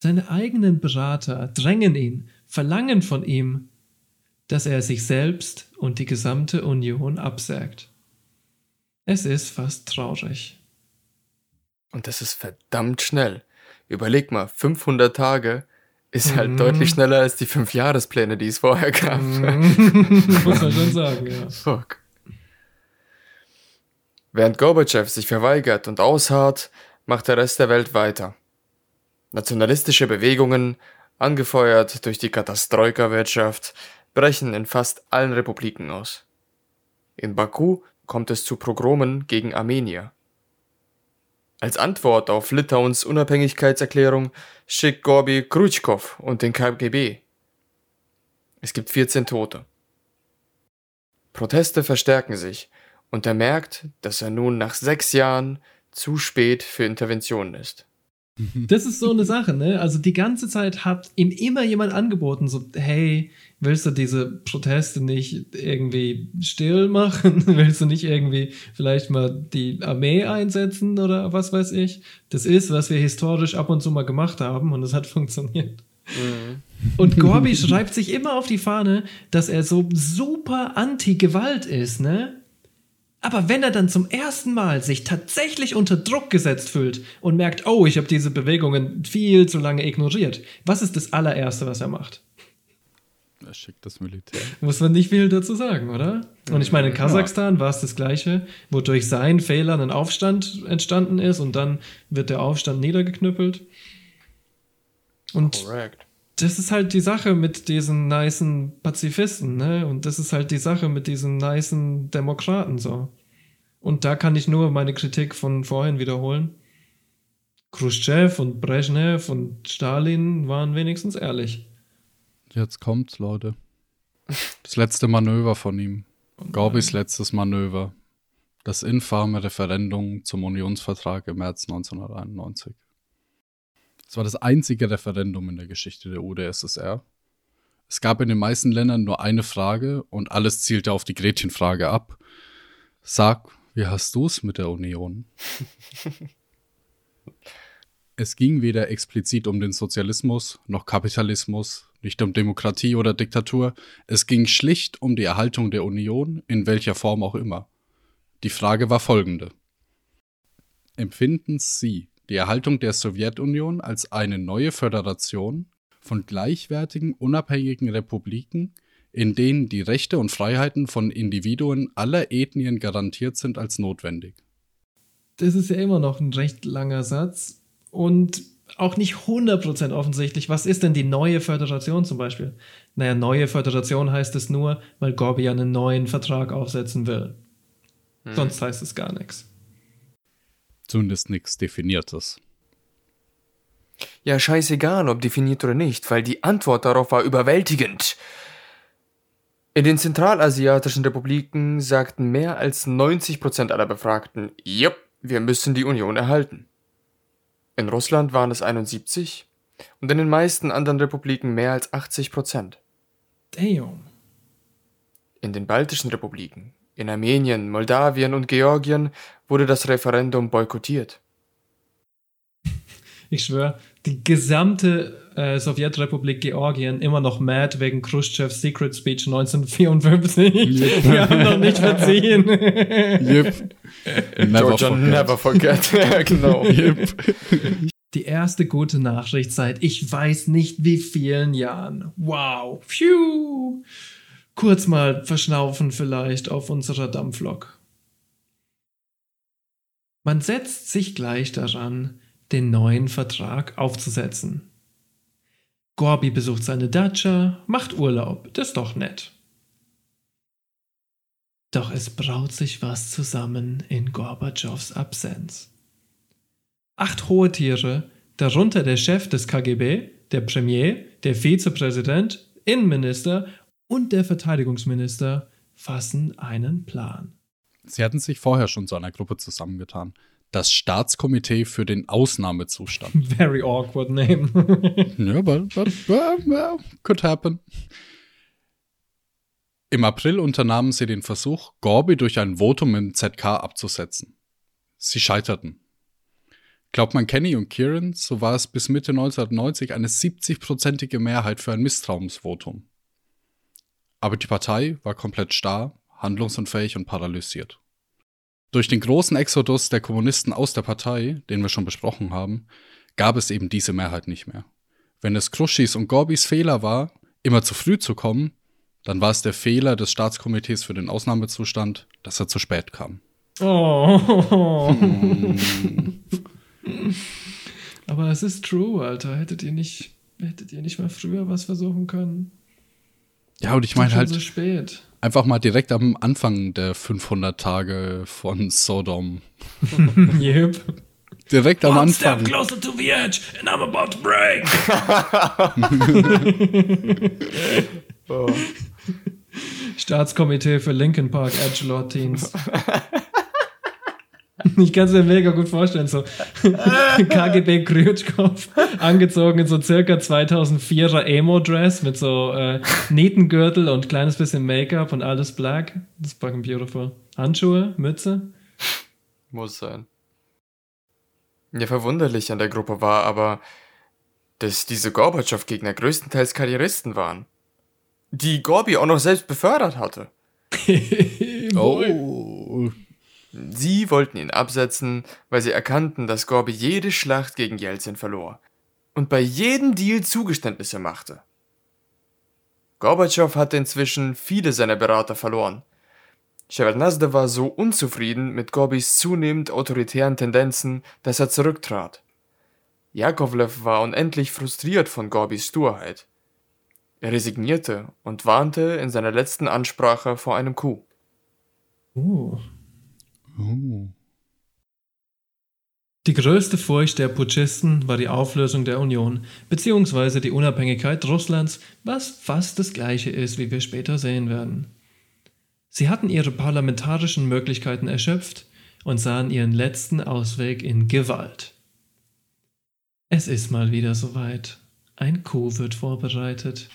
Seine eigenen Berater drängen ihn, verlangen von ihm, dass er sich selbst und die gesamte Union absägt. Es ist fast traurig. Und das ist verdammt schnell. Überleg mal, 500 Tage ist halt Mhm. deutlich schneller als die 5 Jahrespläne, die es vorher gab. Muss man schon sagen, ja. Fuck. Während Gorbatschow sich verweigert und ausharrt, macht der Rest der Welt weiter. Nationalistische Bewegungen, angefeuert durch die Katastroika-Wirtschaft, brechen in fast allen Republiken aus. In Baku kommt es zu Pogromen gegen Armenier. Als Antwort auf Litauens Unabhängigkeitserklärung schickt Gorbi Krutschkow und den KGB. Es gibt 14 Tote. Proteste verstärken sich und er merkt, dass er nun nach sechs Jahren zu spät für Interventionen ist. Das ist so eine Sache, ne? Also die ganze Zeit hat ihm immer jemand angeboten, so, hey, willst du diese Proteste nicht irgendwie still machen? willst du nicht irgendwie vielleicht mal die Armee einsetzen oder was weiß ich? Das ist, was wir historisch ab und zu mal gemacht haben und es hat funktioniert. Und Gorby schreibt sich immer auf die Fahne, dass er so super anti-Gewalt ist, ne? Aber wenn er dann zum ersten Mal sich tatsächlich unter Druck gesetzt fühlt und merkt, oh, ich habe diese Bewegungen viel zu lange ignoriert, was ist das allererste, was er macht? Er schickt das Militär. Muss man nicht viel dazu sagen, oder? Und ich meine, in Kasachstan war es das Gleiche, wo durch seinen Fehler ein Aufstand entstanden ist und dann wird der Aufstand niedergeknüppelt. Und Correct. das ist halt die Sache mit diesen nicen Pazifisten, ne? Und das ist halt die Sache mit diesen nicen Demokraten so. Und da kann ich nur meine Kritik von vorhin wiederholen. Khrushchev und Brezhnev und Stalin waren wenigstens ehrlich. Jetzt kommt's, Leute. Das letzte Manöver von ihm. Gorbis letztes Manöver. Das infame Referendum zum Unionsvertrag im März 1991. Es war das einzige Referendum in der Geschichte der UdSSR. Es gab in den meisten Ländern nur eine Frage und alles zielte auf die Gretchenfrage ab. Sag, wie hast du's mit der Union? Es ging weder explizit um den Sozialismus noch Kapitalismus, nicht um Demokratie oder Diktatur, es ging schlicht um die Erhaltung der Union, in welcher Form auch immer. Die Frage war folgende. Empfinden Sie die Erhaltung der Sowjetunion als eine neue Föderation von gleichwertigen, unabhängigen Republiken, in denen die Rechte und Freiheiten von Individuen aller Ethnien garantiert sind, als notwendig? Das ist ja immer noch ein recht langer Satz. und auch nicht 100% offensichtlich, was ist denn die neue Föderation zum Beispiel? Naja, neue Föderation heißt es nur, weil Gorby einen neuen Vertrag aufsetzen will. Hm. Sonst heißt es gar nichts. Zumindest nichts Definiertes. Ja, scheißegal, ob definiert oder nicht, weil die Antwort darauf war überwältigend. In den zentralasiatischen Republiken sagten mehr als 90% aller Befragten, jupp, wir müssen die Union erhalten. In Russland waren es 71 und in den meisten anderen Republiken mehr als 80 Prozent. Damn. In den baltischen Republiken, in Armenien, Moldawien und Georgien wurde das Referendum boykottiert. Ich schwöre, die gesamte äh, Sowjetrepublik Georgien immer noch mad wegen Khrushchevs Secret Speech 1954. Yep. Wir haben noch nicht verziehen. yep. Never Georgia forget. never forget. genau. Yep. Die erste gute Nachricht seit ich weiß nicht wie vielen Jahren. Wow. Phew. Kurz mal verschnaufen vielleicht auf unserer Dampflok. Man setzt sich gleich daran, den neuen Vertrag aufzusetzen. Gorby besucht seine Datscha, macht Urlaub, das ist doch nett. Doch es braut sich was zusammen in Gorbatschows Absenz. Acht hohe Tiere, darunter der Chef des KGB, der Premier, der Vizepräsident, Innenminister und der Verteidigungsminister, fassen einen Plan. Sie hatten sich vorher schon zu einer Gruppe zusammengetan das Staatskomitee für den Ausnahmezustand. Very awkward name. ja, but, but, but, could happen. Im April unternahmen sie den Versuch, Gorby durch ein Votum im ZK abzusetzen. Sie scheiterten. Glaubt man Kenny und Kieran, so war es bis Mitte 1990 eine 70-prozentige Mehrheit für ein Misstrauensvotum. Aber die Partei war komplett starr, handlungsunfähig und paralysiert. Durch den großen Exodus der Kommunisten aus der Partei, den wir schon besprochen haben, gab es eben diese Mehrheit nicht mehr. Wenn es Kruschis und Gorbis Fehler war, immer zu früh zu kommen, dann war es der Fehler des Staatskomitees für den Ausnahmezustand, dass er zu spät kam. Oh. Hm. Aber es ist true, Alter. Hättet ihr nicht, hättet ihr nicht mal früher was versuchen können? Ja, und ich meine halt. so spät einfach mal direkt am Anfang der 500 Tage von Sodom. yep. Direkt am One Anfang. Step closer to the edge and I'm about to break. oh. Staatskomitee für Lincoln Park Edgelord Teens. Ich kann es mir mega gut vorstellen, so KGB Krutschkopf, angezogen in so circa 2004er Emo-Dress mit so äh, Nietengürtel und kleines bisschen Make-up und alles black. Das ist fucking beautiful. Handschuhe, Mütze. Muss sein. Ja, verwunderlich an der Gruppe war aber, dass diese Gorbatschow-Gegner größtenteils Karrieristen waren. Die Gorbi auch noch selbst befördert hatte. oh. Sie wollten ihn absetzen, weil sie erkannten, dass Gorby jede Schlacht gegen Jelzin verlor und bei jedem Deal Zugeständnisse machte. Gorbatschow hatte inzwischen viele seiner Berater verloren. Shevardnadze war so unzufrieden mit Gorbys zunehmend autoritären Tendenzen, dass er zurücktrat. Jakovlev war unendlich frustriert von Gorbys Sturheit. Er resignierte und warnte in seiner letzten Ansprache vor einem Coup. Uh. Oh. Die größte Furcht der Putschisten war die Auflösung der Union bzw. die Unabhängigkeit Russlands, was fast das gleiche ist, wie wir später sehen werden. Sie hatten ihre parlamentarischen Möglichkeiten erschöpft und sahen ihren letzten Ausweg in Gewalt. Es ist mal wieder soweit. Ein Coup wird vorbereitet.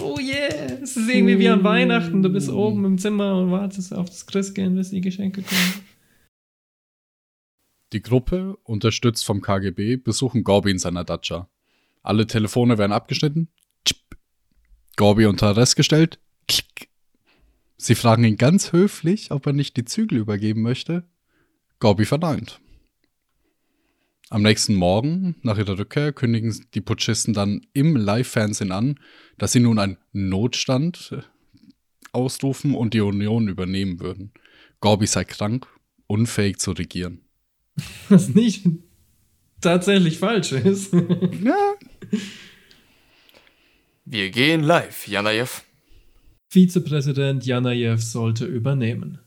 Oh yeah, es ist irgendwie wie an Weihnachten. Du bist oben im Zimmer und wartest auf das Christkind, bis die Geschenke kommen. Die Gruppe, unterstützt vom KGB, besuchen Gorbi in seiner Datscha. Alle Telefone werden abgeschnitten. Gorbi unter Arrest gestellt. Sie fragen ihn ganz höflich, ob er nicht die Zügel übergeben möchte. Gorbi verneint. Am nächsten Morgen, nach ihrer Rückkehr, kündigen die Putschisten dann im Live-Fernsehen an, dass sie nun einen Notstand äh, ausrufen und die Union übernehmen würden. Gorby sei krank, unfähig zu regieren. Was nicht? tatsächlich falsch ist. Ja. Wir gehen live, Janajew. Vizepräsident Janajew sollte übernehmen.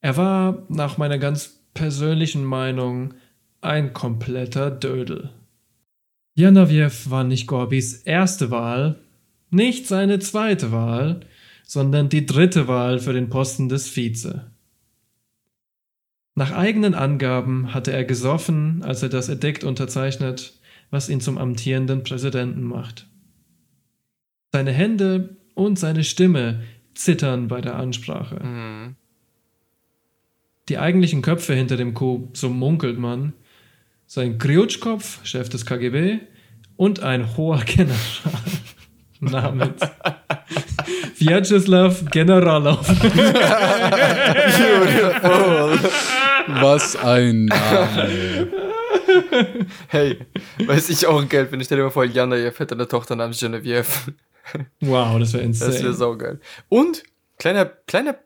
Er war, nach meiner ganz persönlichen Meinung, ein kompletter Dödel. Janawjew war nicht Gorbis erste Wahl, nicht seine zweite Wahl, sondern die dritte Wahl für den Posten des Vize. Nach eigenen Angaben hatte er gesoffen, als er das Edikt unterzeichnet, was ihn zum amtierenden Präsidenten macht. Seine Hände und seine Stimme zittern bei der Ansprache. Hm. Die eigentlichen Köpfe hinter dem Coup, so munkelt man, sein Kriutschkopf, Chef des KGB, und ein hoher General namens Vyacheslav Generalov. Was ein Name. Hey, weiß ich auch ein Geld, wenn ich stell dir mal vor, Janajew hätte eine Tochter namens Genevieve. Wow, das wäre insane. Das wäre saugeil. Und, kleiner, kleiner,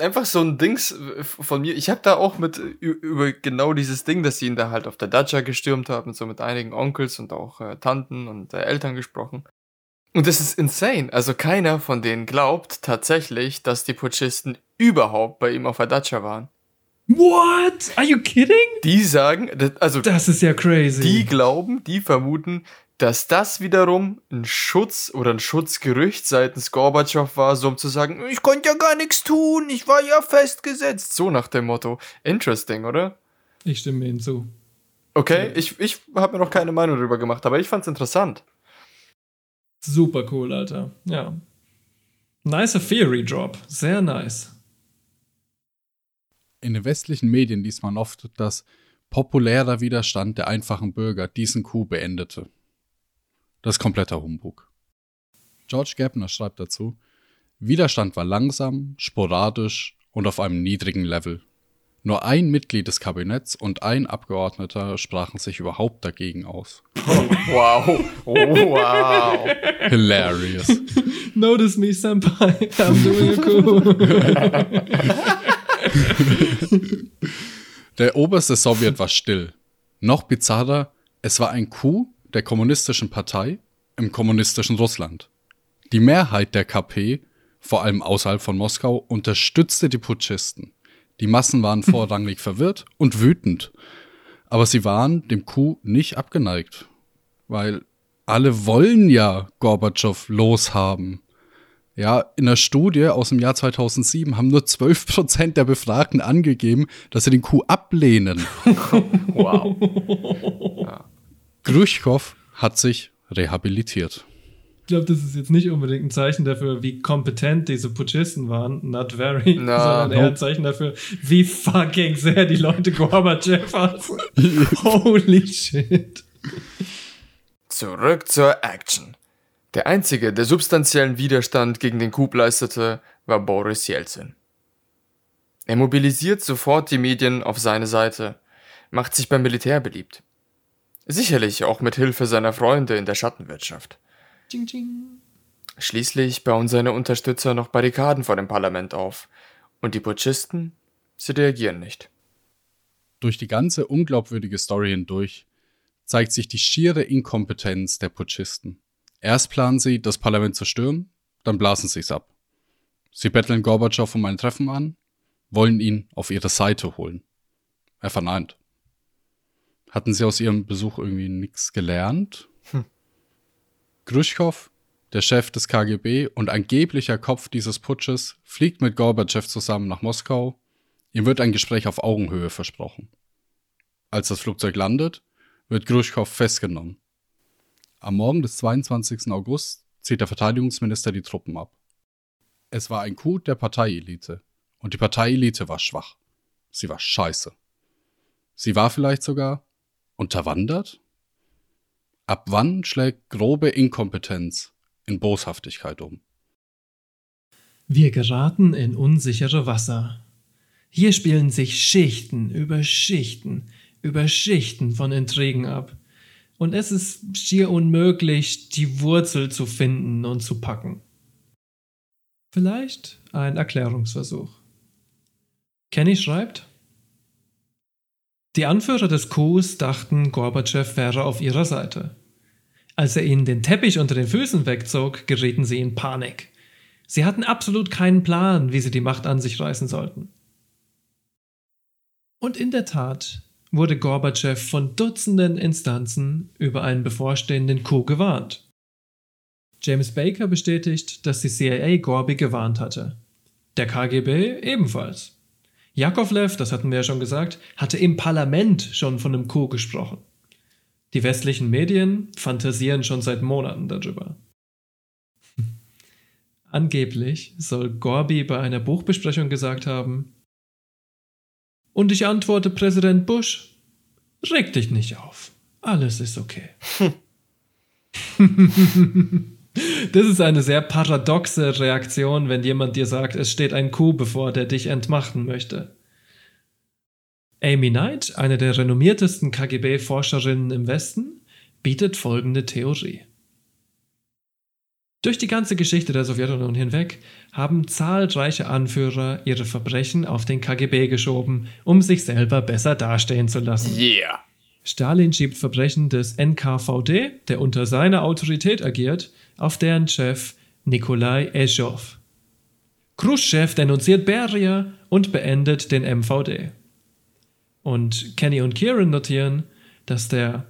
einfach so ein Dings von mir. Ich habe da auch mit ü- über genau dieses Ding, dass sie ihn da halt auf der Dacia gestürmt haben, so mit einigen Onkels und auch äh, Tanten und äh, Eltern gesprochen. Und das ist insane. Also keiner von denen glaubt tatsächlich, dass die Putschisten überhaupt bei ihm auf der Dacia waren. What? Are you kidding? Die sagen, also Das ist ja crazy. die glauben, die vermuten, dass das wiederum ein Schutz oder ein Schutzgerücht seitens Gorbatschow war, so um zu sagen, ich konnte ja gar nichts tun, ich war ja festgesetzt. So nach dem Motto. Interesting, oder? ich stimme Ihnen zu. Okay, ich, ich habe mir noch keine Meinung darüber gemacht, aber ich fand's interessant. Super cool, Alter. Ja. Nicer Theory Drop. Sehr nice. In den westlichen Medien liest man oft, dass populärer Widerstand der einfachen Bürger diesen Coup beendete. Das ist kompletter Humbug. George Gabner schreibt dazu, Widerstand war langsam, sporadisch und auf einem niedrigen Level. Nur ein Mitglied des Kabinetts und ein Abgeordneter sprachen sich überhaupt dagegen aus. Wow. Oh, wow. Hilarious. Notice me, Senpai. I'm doing a coup. Der oberste Sowjet war still. Noch bizarrer, es war ein Coup der kommunistischen Partei im kommunistischen Russland. Die Mehrheit der KP, vor allem außerhalb von Moskau, unterstützte die Putschisten. Die Massen waren vorrangig verwirrt und wütend. Aber sie waren dem Coup nicht abgeneigt. Weil alle wollen ja Gorbatschow loshaben. Ja, in einer Studie aus dem Jahr 2007 haben nur 12% der Befragten angegeben, dass sie den Coup ablehnen. Wow. Gruschkow hat sich rehabilitiert. Ich glaube, das ist jetzt nicht unbedingt ein Zeichen dafür, wie kompetent diese Putschisten waren. Not very. Na, sondern eher ein. Zeichen dafür, wie fucking sehr die Leute Gorbachev hassen. Holy shit. Zurück zur Action. Der einzige, der substanziellen Widerstand gegen den Coup leistete, war Boris Jelzin. Er mobilisiert sofort die Medien auf seine Seite, macht sich beim Militär beliebt. Sicherlich auch mit Hilfe seiner Freunde in der Schattenwirtschaft. Ching, ching. Schließlich bauen seine Unterstützer noch Barrikaden vor dem Parlament auf. Und die Putschisten, sie reagieren nicht. Durch die ganze unglaubwürdige Story hindurch zeigt sich die schiere Inkompetenz der Putschisten. Erst planen sie, das Parlament zu stürmen, dann blasen sie es ab. Sie betteln Gorbatschow um ein Treffen an, wollen ihn auf ihre Seite holen. Er verneint. Hatten sie aus ihrem Besuch irgendwie nichts gelernt? Gruschkow, der Chef des KGB und angeblicher Kopf dieses Putsches, fliegt mit Gorbatschow zusammen nach Moskau. Ihm wird ein Gespräch auf Augenhöhe versprochen. Als das Flugzeug landet, wird Gruschkow festgenommen. Am Morgen des 22. August zieht der Verteidigungsminister die Truppen ab. Es war ein Coup der Parteielite. Und die Parteielite war schwach. Sie war scheiße. Sie war vielleicht sogar unterwandert? Ab wann schlägt grobe Inkompetenz in Boshaftigkeit um? Wir geraten in unsichere Wasser. Hier spielen sich Schichten über Schichten über Schichten von Intrigen ab. Und es ist schier unmöglich, die Wurzel zu finden und zu packen. Vielleicht ein Erklärungsversuch. Kenny schreibt, Die Anführer des Coups dachten, Gorbatschow wäre auf ihrer Seite. Als er ihnen den Teppich unter den Füßen wegzog, gerieten sie in Panik. Sie hatten absolut keinen Plan, wie sie die Macht an sich reißen sollten. Und in der Tat wurde Gorbatschow von Dutzenden Instanzen über einen bevorstehenden Coup gewarnt. James Baker bestätigt, dass die CIA Gorby gewarnt hatte. Der KGB ebenfalls. Jakovlev, das hatten wir ja schon gesagt, hatte im Parlament schon von einem Coup gesprochen. Die westlichen Medien fantasieren schon seit Monaten darüber. Angeblich soll Gorby bei einer Buchbesprechung gesagt haben, und ich antworte Präsident Bush, reg dich nicht auf, alles ist okay. Das ist eine sehr paradoxe Reaktion, wenn jemand dir sagt, es steht ein Coup bevor, der dich entmachten möchte. Amy Knight, eine der renommiertesten KGB-Forscherinnen im Westen, bietet folgende Theorie. Durch die ganze Geschichte der Sowjetunion hinweg haben zahlreiche Anführer ihre Verbrechen auf den KGB geschoben, um sich selber besser dastehen zu lassen. Yeah. Stalin schiebt Verbrechen des NKVD, der unter seiner Autorität agiert, auf deren Chef Nikolai Ezhov. Khrushchev denunziert Beria und beendet den MVD. Und Kenny und Kieran notieren, dass der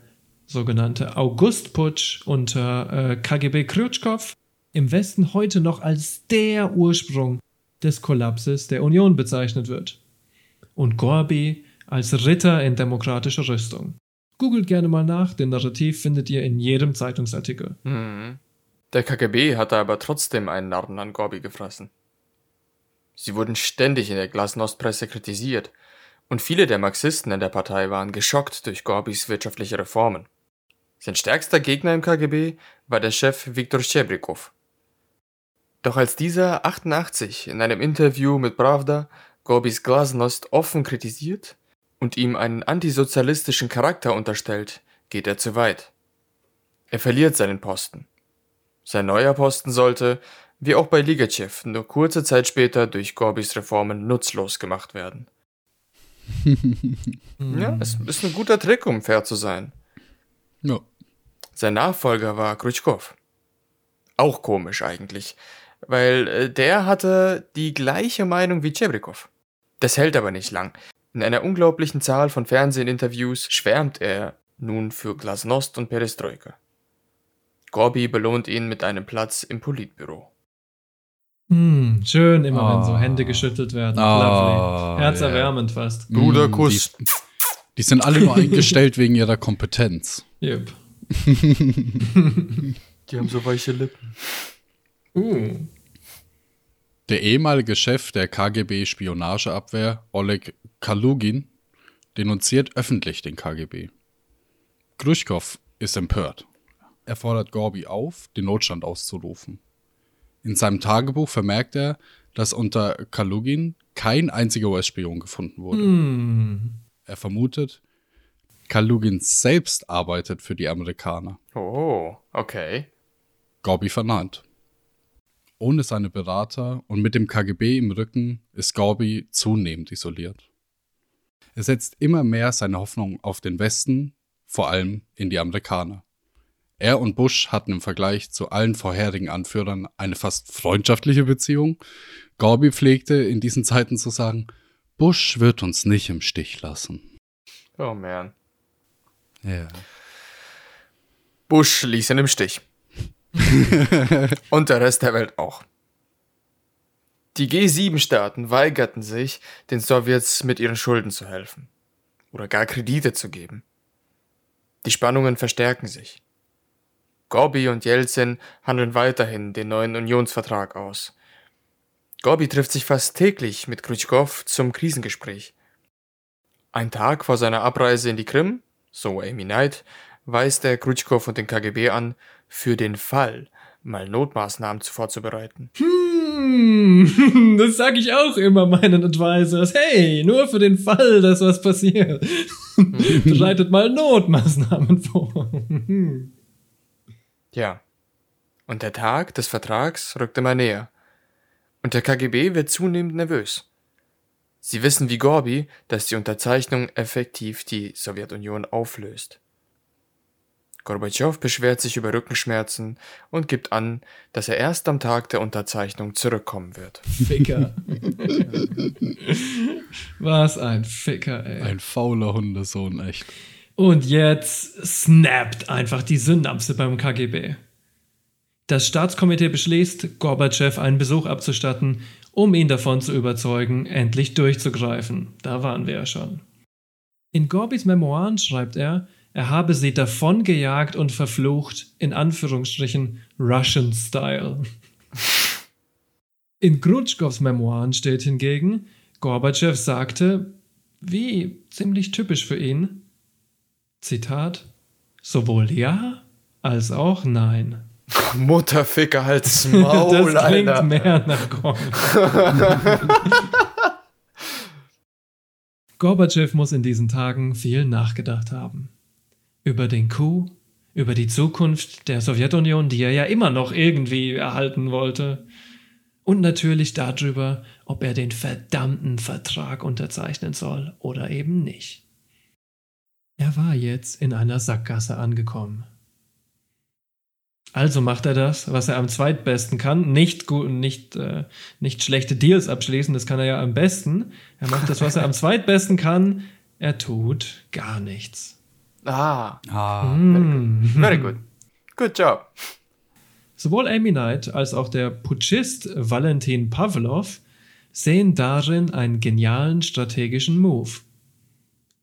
sogenannte Augustputsch unter äh, KGB Khrushchev im Westen heute noch als der Ursprung des Kollapses der Union bezeichnet wird. Und Gorby als Ritter in demokratischer Rüstung. Googelt gerne mal nach, den Narrativ findet ihr in jedem Zeitungsartikel. Mhm. Der KGB hatte aber trotzdem einen Narren an Gorby gefressen. Sie wurden ständig in der Glasnost-Presse kritisiert und viele der Marxisten in der Partei waren geschockt durch Gorbys wirtschaftliche Reformen. Sein stärkster Gegner im KGB war der Chef Viktor Schebrikow. Doch als dieser 88 in einem Interview mit Pravda Gorbys Glasnost offen kritisiert und ihm einen antisozialistischen Charakter unterstellt, geht er zu weit. Er verliert seinen Posten. Sein neuer Posten sollte, wie auch bei Ligachev, nur kurze Zeit später durch Gorbys Reformen nutzlos gemacht werden. ja, es ist ein guter Trick, um fair zu sein. Ja. Sein Nachfolger war Krutschkow. Auch komisch eigentlich, weil äh, der hatte die gleiche Meinung wie Chebrikov. Das hält aber nicht lang. In einer unglaublichen Zahl von Fernsehinterviews schwärmt er nun für Glasnost und Perestroika. Gorby belohnt ihn mit einem Platz im Politbüro. Hm, schön immer, wenn Ah. so Hände geschüttelt werden. Ah, Lovely. Herzerwärmend fast. Bruderkuss. Die, die sind alle nur eingestellt wegen ihrer Kompetenz. Yep. Die haben so weiche Lippen. Uh. Der ehemalige Chef der KGB-Spionageabwehr, Oleg Kalugin, denunziert öffentlich den KGB. Khrushchev ist empört. Er fordert Gorby auf, den Notstand auszurufen. In seinem Tagebuch vermerkt er, dass unter Kalugin kein einziger US-Spion gefunden wurde. Hm. Er vermutet, Kalugin selbst arbeitet für die Amerikaner. Oh, okay. Gorby verneint. Ohne seine Berater und mit dem KGB im Rücken ist Gorby zunehmend isoliert. Er setzt immer mehr seine Hoffnung auf den Westen, vor allem in die Amerikaner. Er und Bush hatten im Vergleich zu allen vorherigen Anführern eine fast freundschaftliche Beziehung. Gorby pflegte in diesen Zeiten zu sagen, Bush wird uns nicht im Stich lassen. Oh man. Ja. Bush ließ ihn im Stich. Und der Rest der Welt auch. Die G7-Staaten weigerten sich, den Sowjets mit ihren Schulden zu helfen oder gar Kredite zu geben. Die Spannungen verstärken sich. Gorby und Jelzin handeln weiterhin den neuen Unionsvertrag aus. Gorby trifft sich fast täglich mit Khrushchev zum Krisengespräch. Ein Tag vor seiner Abreise in die Krim, so Amy Knight, weist er Khrushchev und den KGB an, für den Fall mal Notmaßnahmen vorzubereiten. Hm, das sage ich auch immer meinen Advisors. Hey, nur für den Fall, dass was passiert. Bereitet mal Notmaßnahmen vor. Ja. Und der Tag des Vertrags rückt immer näher. Und der KGB wird zunehmend nervös. Sie wissen wie Gorbi, dass die Unterzeichnung effektiv die Sowjetunion auflöst. Gorbatschow beschwert sich über Rückenschmerzen und gibt an, dass er erst am Tag der Unterzeichnung zurückkommen wird. Ficker. Was ein Ficker, ey. Ein fauler Hundesohn, echt. Und jetzt snappt einfach die Synapse beim KGB. Das Staatskomitee beschließt, Gorbatschow einen Besuch abzustatten, um ihn davon zu überzeugen, endlich durchzugreifen. Da waren wir ja schon. In Gorbis Memoiren schreibt er, er habe sie davongejagt und verflucht, in Anführungsstrichen Russian Style. In Grutschkows Memoiren steht hingegen, Gorbatschow sagte, wie ziemlich typisch für ihn, Zitat, sowohl ja als auch nein. Mutterficker halt's Maul, das klingt Alter. mehr nach Gorbatschow. Gorbatschow muss in diesen Tagen viel nachgedacht haben. Über den Coup, über die Zukunft der Sowjetunion, die er ja immer noch irgendwie erhalten wollte, und natürlich darüber, ob er den verdammten Vertrag unterzeichnen soll oder eben nicht. Er war jetzt in einer Sackgasse angekommen. Also macht er das, was er am zweitbesten kann. Nicht, gut, nicht, äh, nicht schlechte Deals abschließen, das kann er ja am besten. Er macht das, was er am zweitbesten kann. Er tut gar nichts. Ah, Ah, Hm. very good. Good job. Sowohl Amy Knight als auch der Putschist Valentin Pavlov sehen darin einen genialen strategischen Move.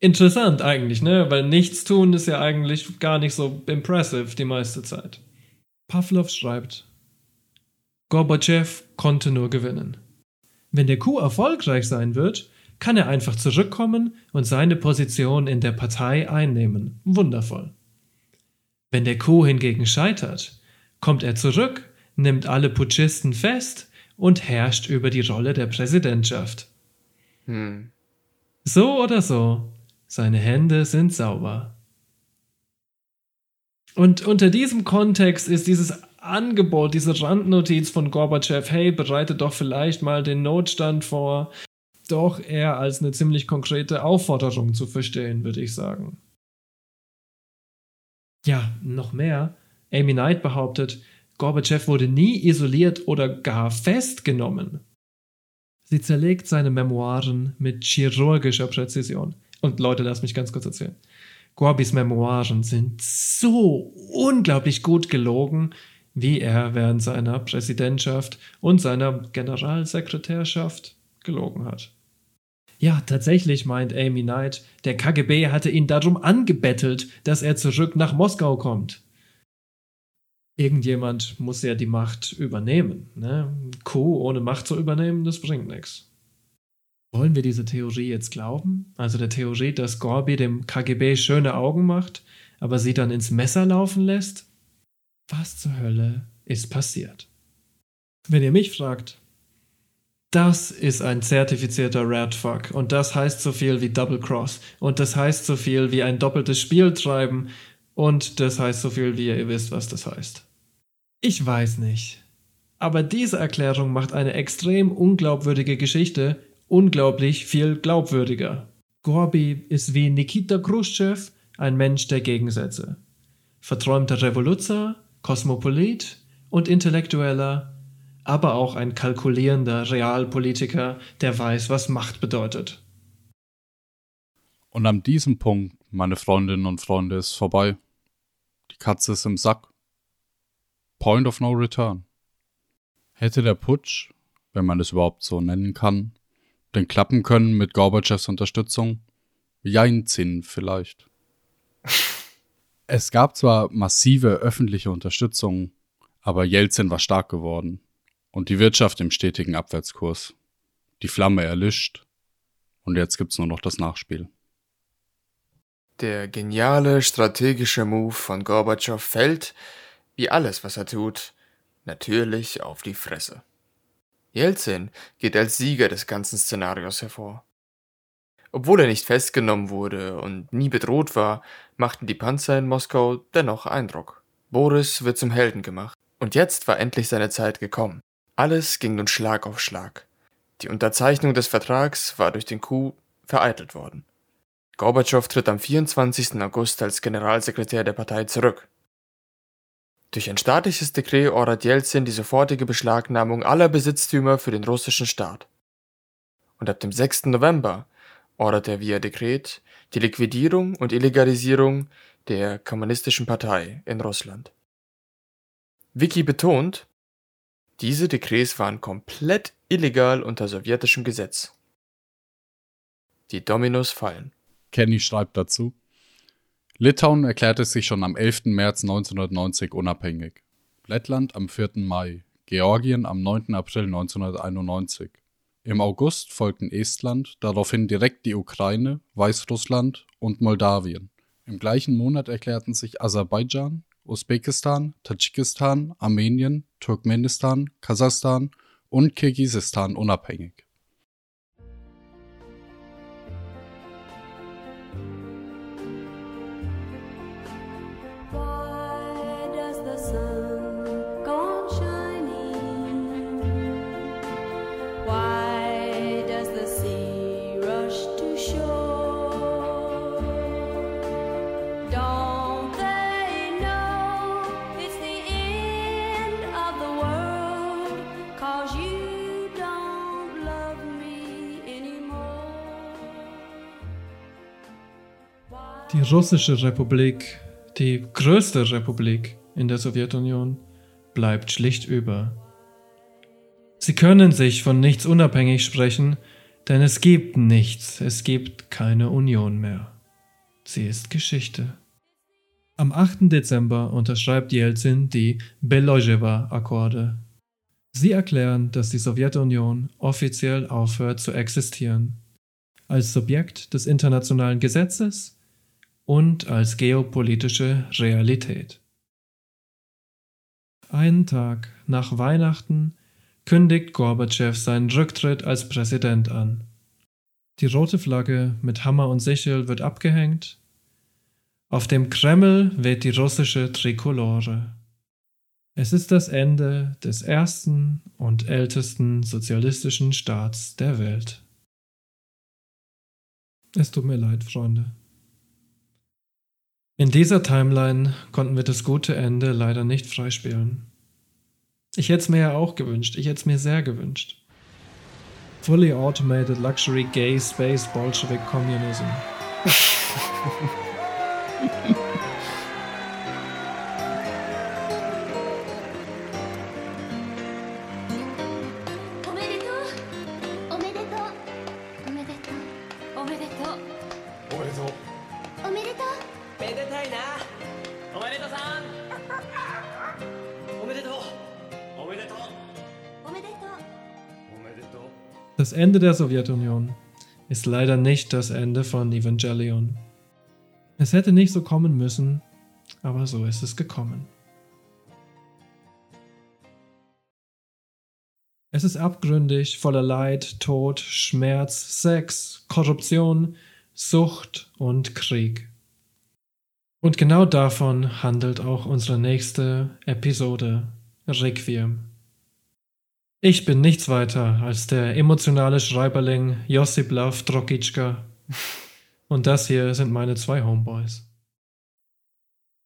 Interessant eigentlich, ne? Weil nichts tun ist ja eigentlich gar nicht so impressive die meiste Zeit. Pavlov schreibt, Gorbatschow konnte nur gewinnen. Wenn der Coup erfolgreich sein wird, kann er einfach zurückkommen und seine Position in der Partei einnehmen. Wundervoll. Wenn der Coup hingegen scheitert, kommt er zurück, nimmt alle Putschisten fest und herrscht über die Rolle der Präsidentschaft. Hm. So oder so, seine Hände sind sauber. Und unter diesem Kontext ist dieses Angebot, diese Randnotiz von Gorbatschow, hey, bereite doch vielleicht mal den Notstand vor, doch eher als eine ziemlich konkrete Aufforderung zu verstehen, würde ich sagen. Ja, noch mehr. Amy Knight behauptet, Gorbatschow wurde nie isoliert oder gar festgenommen. Sie zerlegt seine Memoiren mit chirurgischer Präzision. Und Leute, lasst mich ganz kurz erzählen. Gorbis Memoiren sind so unglaublich gut gelogen, wie er während seiner Präsidentschaft und seiner Generalsekretärschaft gelogen hat. Ja, tatsächlich meint Amy Knight, der KGB hatte ihn darum angebettelt, dass er zurück nach Moskau kommt. Irgendjemand muss ja die Macht übernehmen. Ne? Coup ohne Macht zu übernehmen, das bringt nichts. Wollen wir diese Theorie jetzt glauben? Also der Theorie, dass Gorbi dem KGB schöne Augen macht, aber sie dann ins Messer laufen lässt? Was zur Hölle ist passiert? Wenn ihr mich fragt, das ist ein zertifizierter Radfuck und das heißt so viel wie Double Cross und das heißt so viel wie ein doppeltes Spiel treiben und das heißt so viel wie ihr wisst, was das heißt. Ich weiß nicht. Aber diese Erklärung macht eine extrem unglaubwürdige Geschichte unglaublich viel glaubwürdiger. Gorbi ist wie Nikita Khrushchev ein Mensch der Gegensätze. Verträumter Revoluzer, Kosmopolit und Intellektueller, aber auch ein kalkulierender Realpolitiker, der weiß, was Macht bedeutet. Und an diesem Punkt, meine Freundinnen und Freunde, ist vorbei. Die Katze ist im Sack. Point of no return. Hätte der Putsch, wenn man es überhaupt so nennen kann, denn klappen können mit Gorbatschows Unterstützung? Jeinzin vielleicht. es gab zwar massive öffentliche Unterstützung, aber Jelzin war stark geworden und die Wirtschaft im stetigen Abwärtskurs. Die Flamme erlischt und jetzt gibt's nur noch das Nachspiel. Der geniale strategische Move von Gorbatschow fällt, wie alles, was er tut, natürlich auf die Fresse. Jelzin geht als Sieger des ganzen Szenarios hervor. Obwohl er nicht festgenommen wurde und nie bedroht war, machten die Panzer in Moskau dennoch Eindruck. Boris wird zum Helden gemacht. Und jetzt war endlich seine Zeit gekommen. Alles ging nun Schlag auf Schlag. Die Unterzeichnung des Vertrags war durch den Coup vereitelt worden. Gorbatschow tritt am 24. August als Generalsekretär der Partei zurück. Durch ein staatliches Dekret ordert Jelzin die sofortige Beschlagnahmung aller Besitztümer für den russischen Staat. Und ab dem 6. November ordert er via Dekret die Liquidierung und Illegalisierung der Kommunistischen Partei in Russland. Wiki betont, diese Dekrets waren komplett illegal unter sowjetischem Gesetz. Die Dominos fallen. Kenny schreibt dazu. Litauen erklärte sich schon am 11. März 1990 unabhängig. Lettland am 4. Mai, Georgien am 9. April 1991. Im August folgten Estland, daraufhin direkt die Ukraine, Weißrussland und Moldawien. Im gleichen Monat erklärten sich Aserbaidschan, Usbekistan, Tadschikistan, Armenien, Turkmenistan, Kasachstan und Kirgisistan unabhängig. Russische Republik, die größte Republik in der Sowjetunion, bleibt schlicht über. Sie können sich von nichts unabhängig sprechen, denn es gibt nichts, es gibt keine Union mehr. Sie ist Geschichte. Am 8. Dezember unterschreibt Jelzin die Belojewa-Akkorde. Sie erklären, dass die Sowjetunion offiziell aufhört zu existieren. Als Subjekt des internationalen Gesetzes und als geopolitische Realität. Einen Tag nach Weihnachten kündigt Gorbatschow seinen Rücktritt als Präsident an. Die rote Flagge mit Hammer und Sichel wird abgehängt. Auf dem Kreml weht die russische Trikolore. Es ist das Ende des ersten und ältesten sozialistischen Staats der Welt. Es tut mir leid, Freunde. In dieser Timeline konnten wir das gute Ende leider nicht freispielen. Ich hätte es mir ja auch gewünscht, ich hätte es mir sehr gewünscht. Fully automated luxury gay space Bolshevik communism. Ende der Sowjetunion ist leider nicht das Ende von Evangelion. Es hätte nicht so kommen müssen, aber so ist es gekommen. Es ist abgründig, voller Leid, Tod, Schmerz, Sex, Korruption, Sucht und Krieg. Und genau davon handelt auch unsere nächste Episode Requiem. Ich bin nichts weiter als der emotionale Schreiberling Josip Love Drokitschka. Und das hier sind meine zwei Homeboys.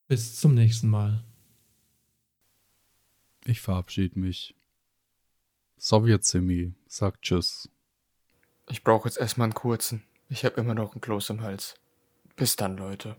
Bis zum nächsten Mal. Ich verabschiede mich. Sowjetsemi sagt Tschüss. Ich brauche jetzt erstmal einen kurzen. Ich habe immer noch einen Kloß im Hals. Bis dann, Leute.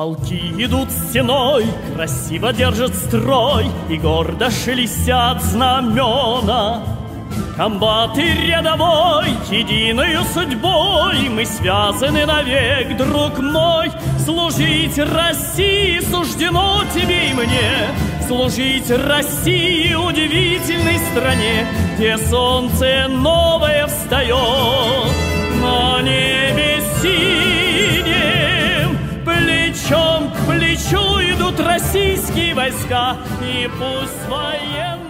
Полки идут стеной, красиво держат строй И гордо шелестят знамена Комбаты рядовой, единою судьбой Мы связаны навек, друг мой Служить России суждено тебе и мне служить России удивительной стране, где солнце новое встает на небе синем. Российские войска, и пусть военные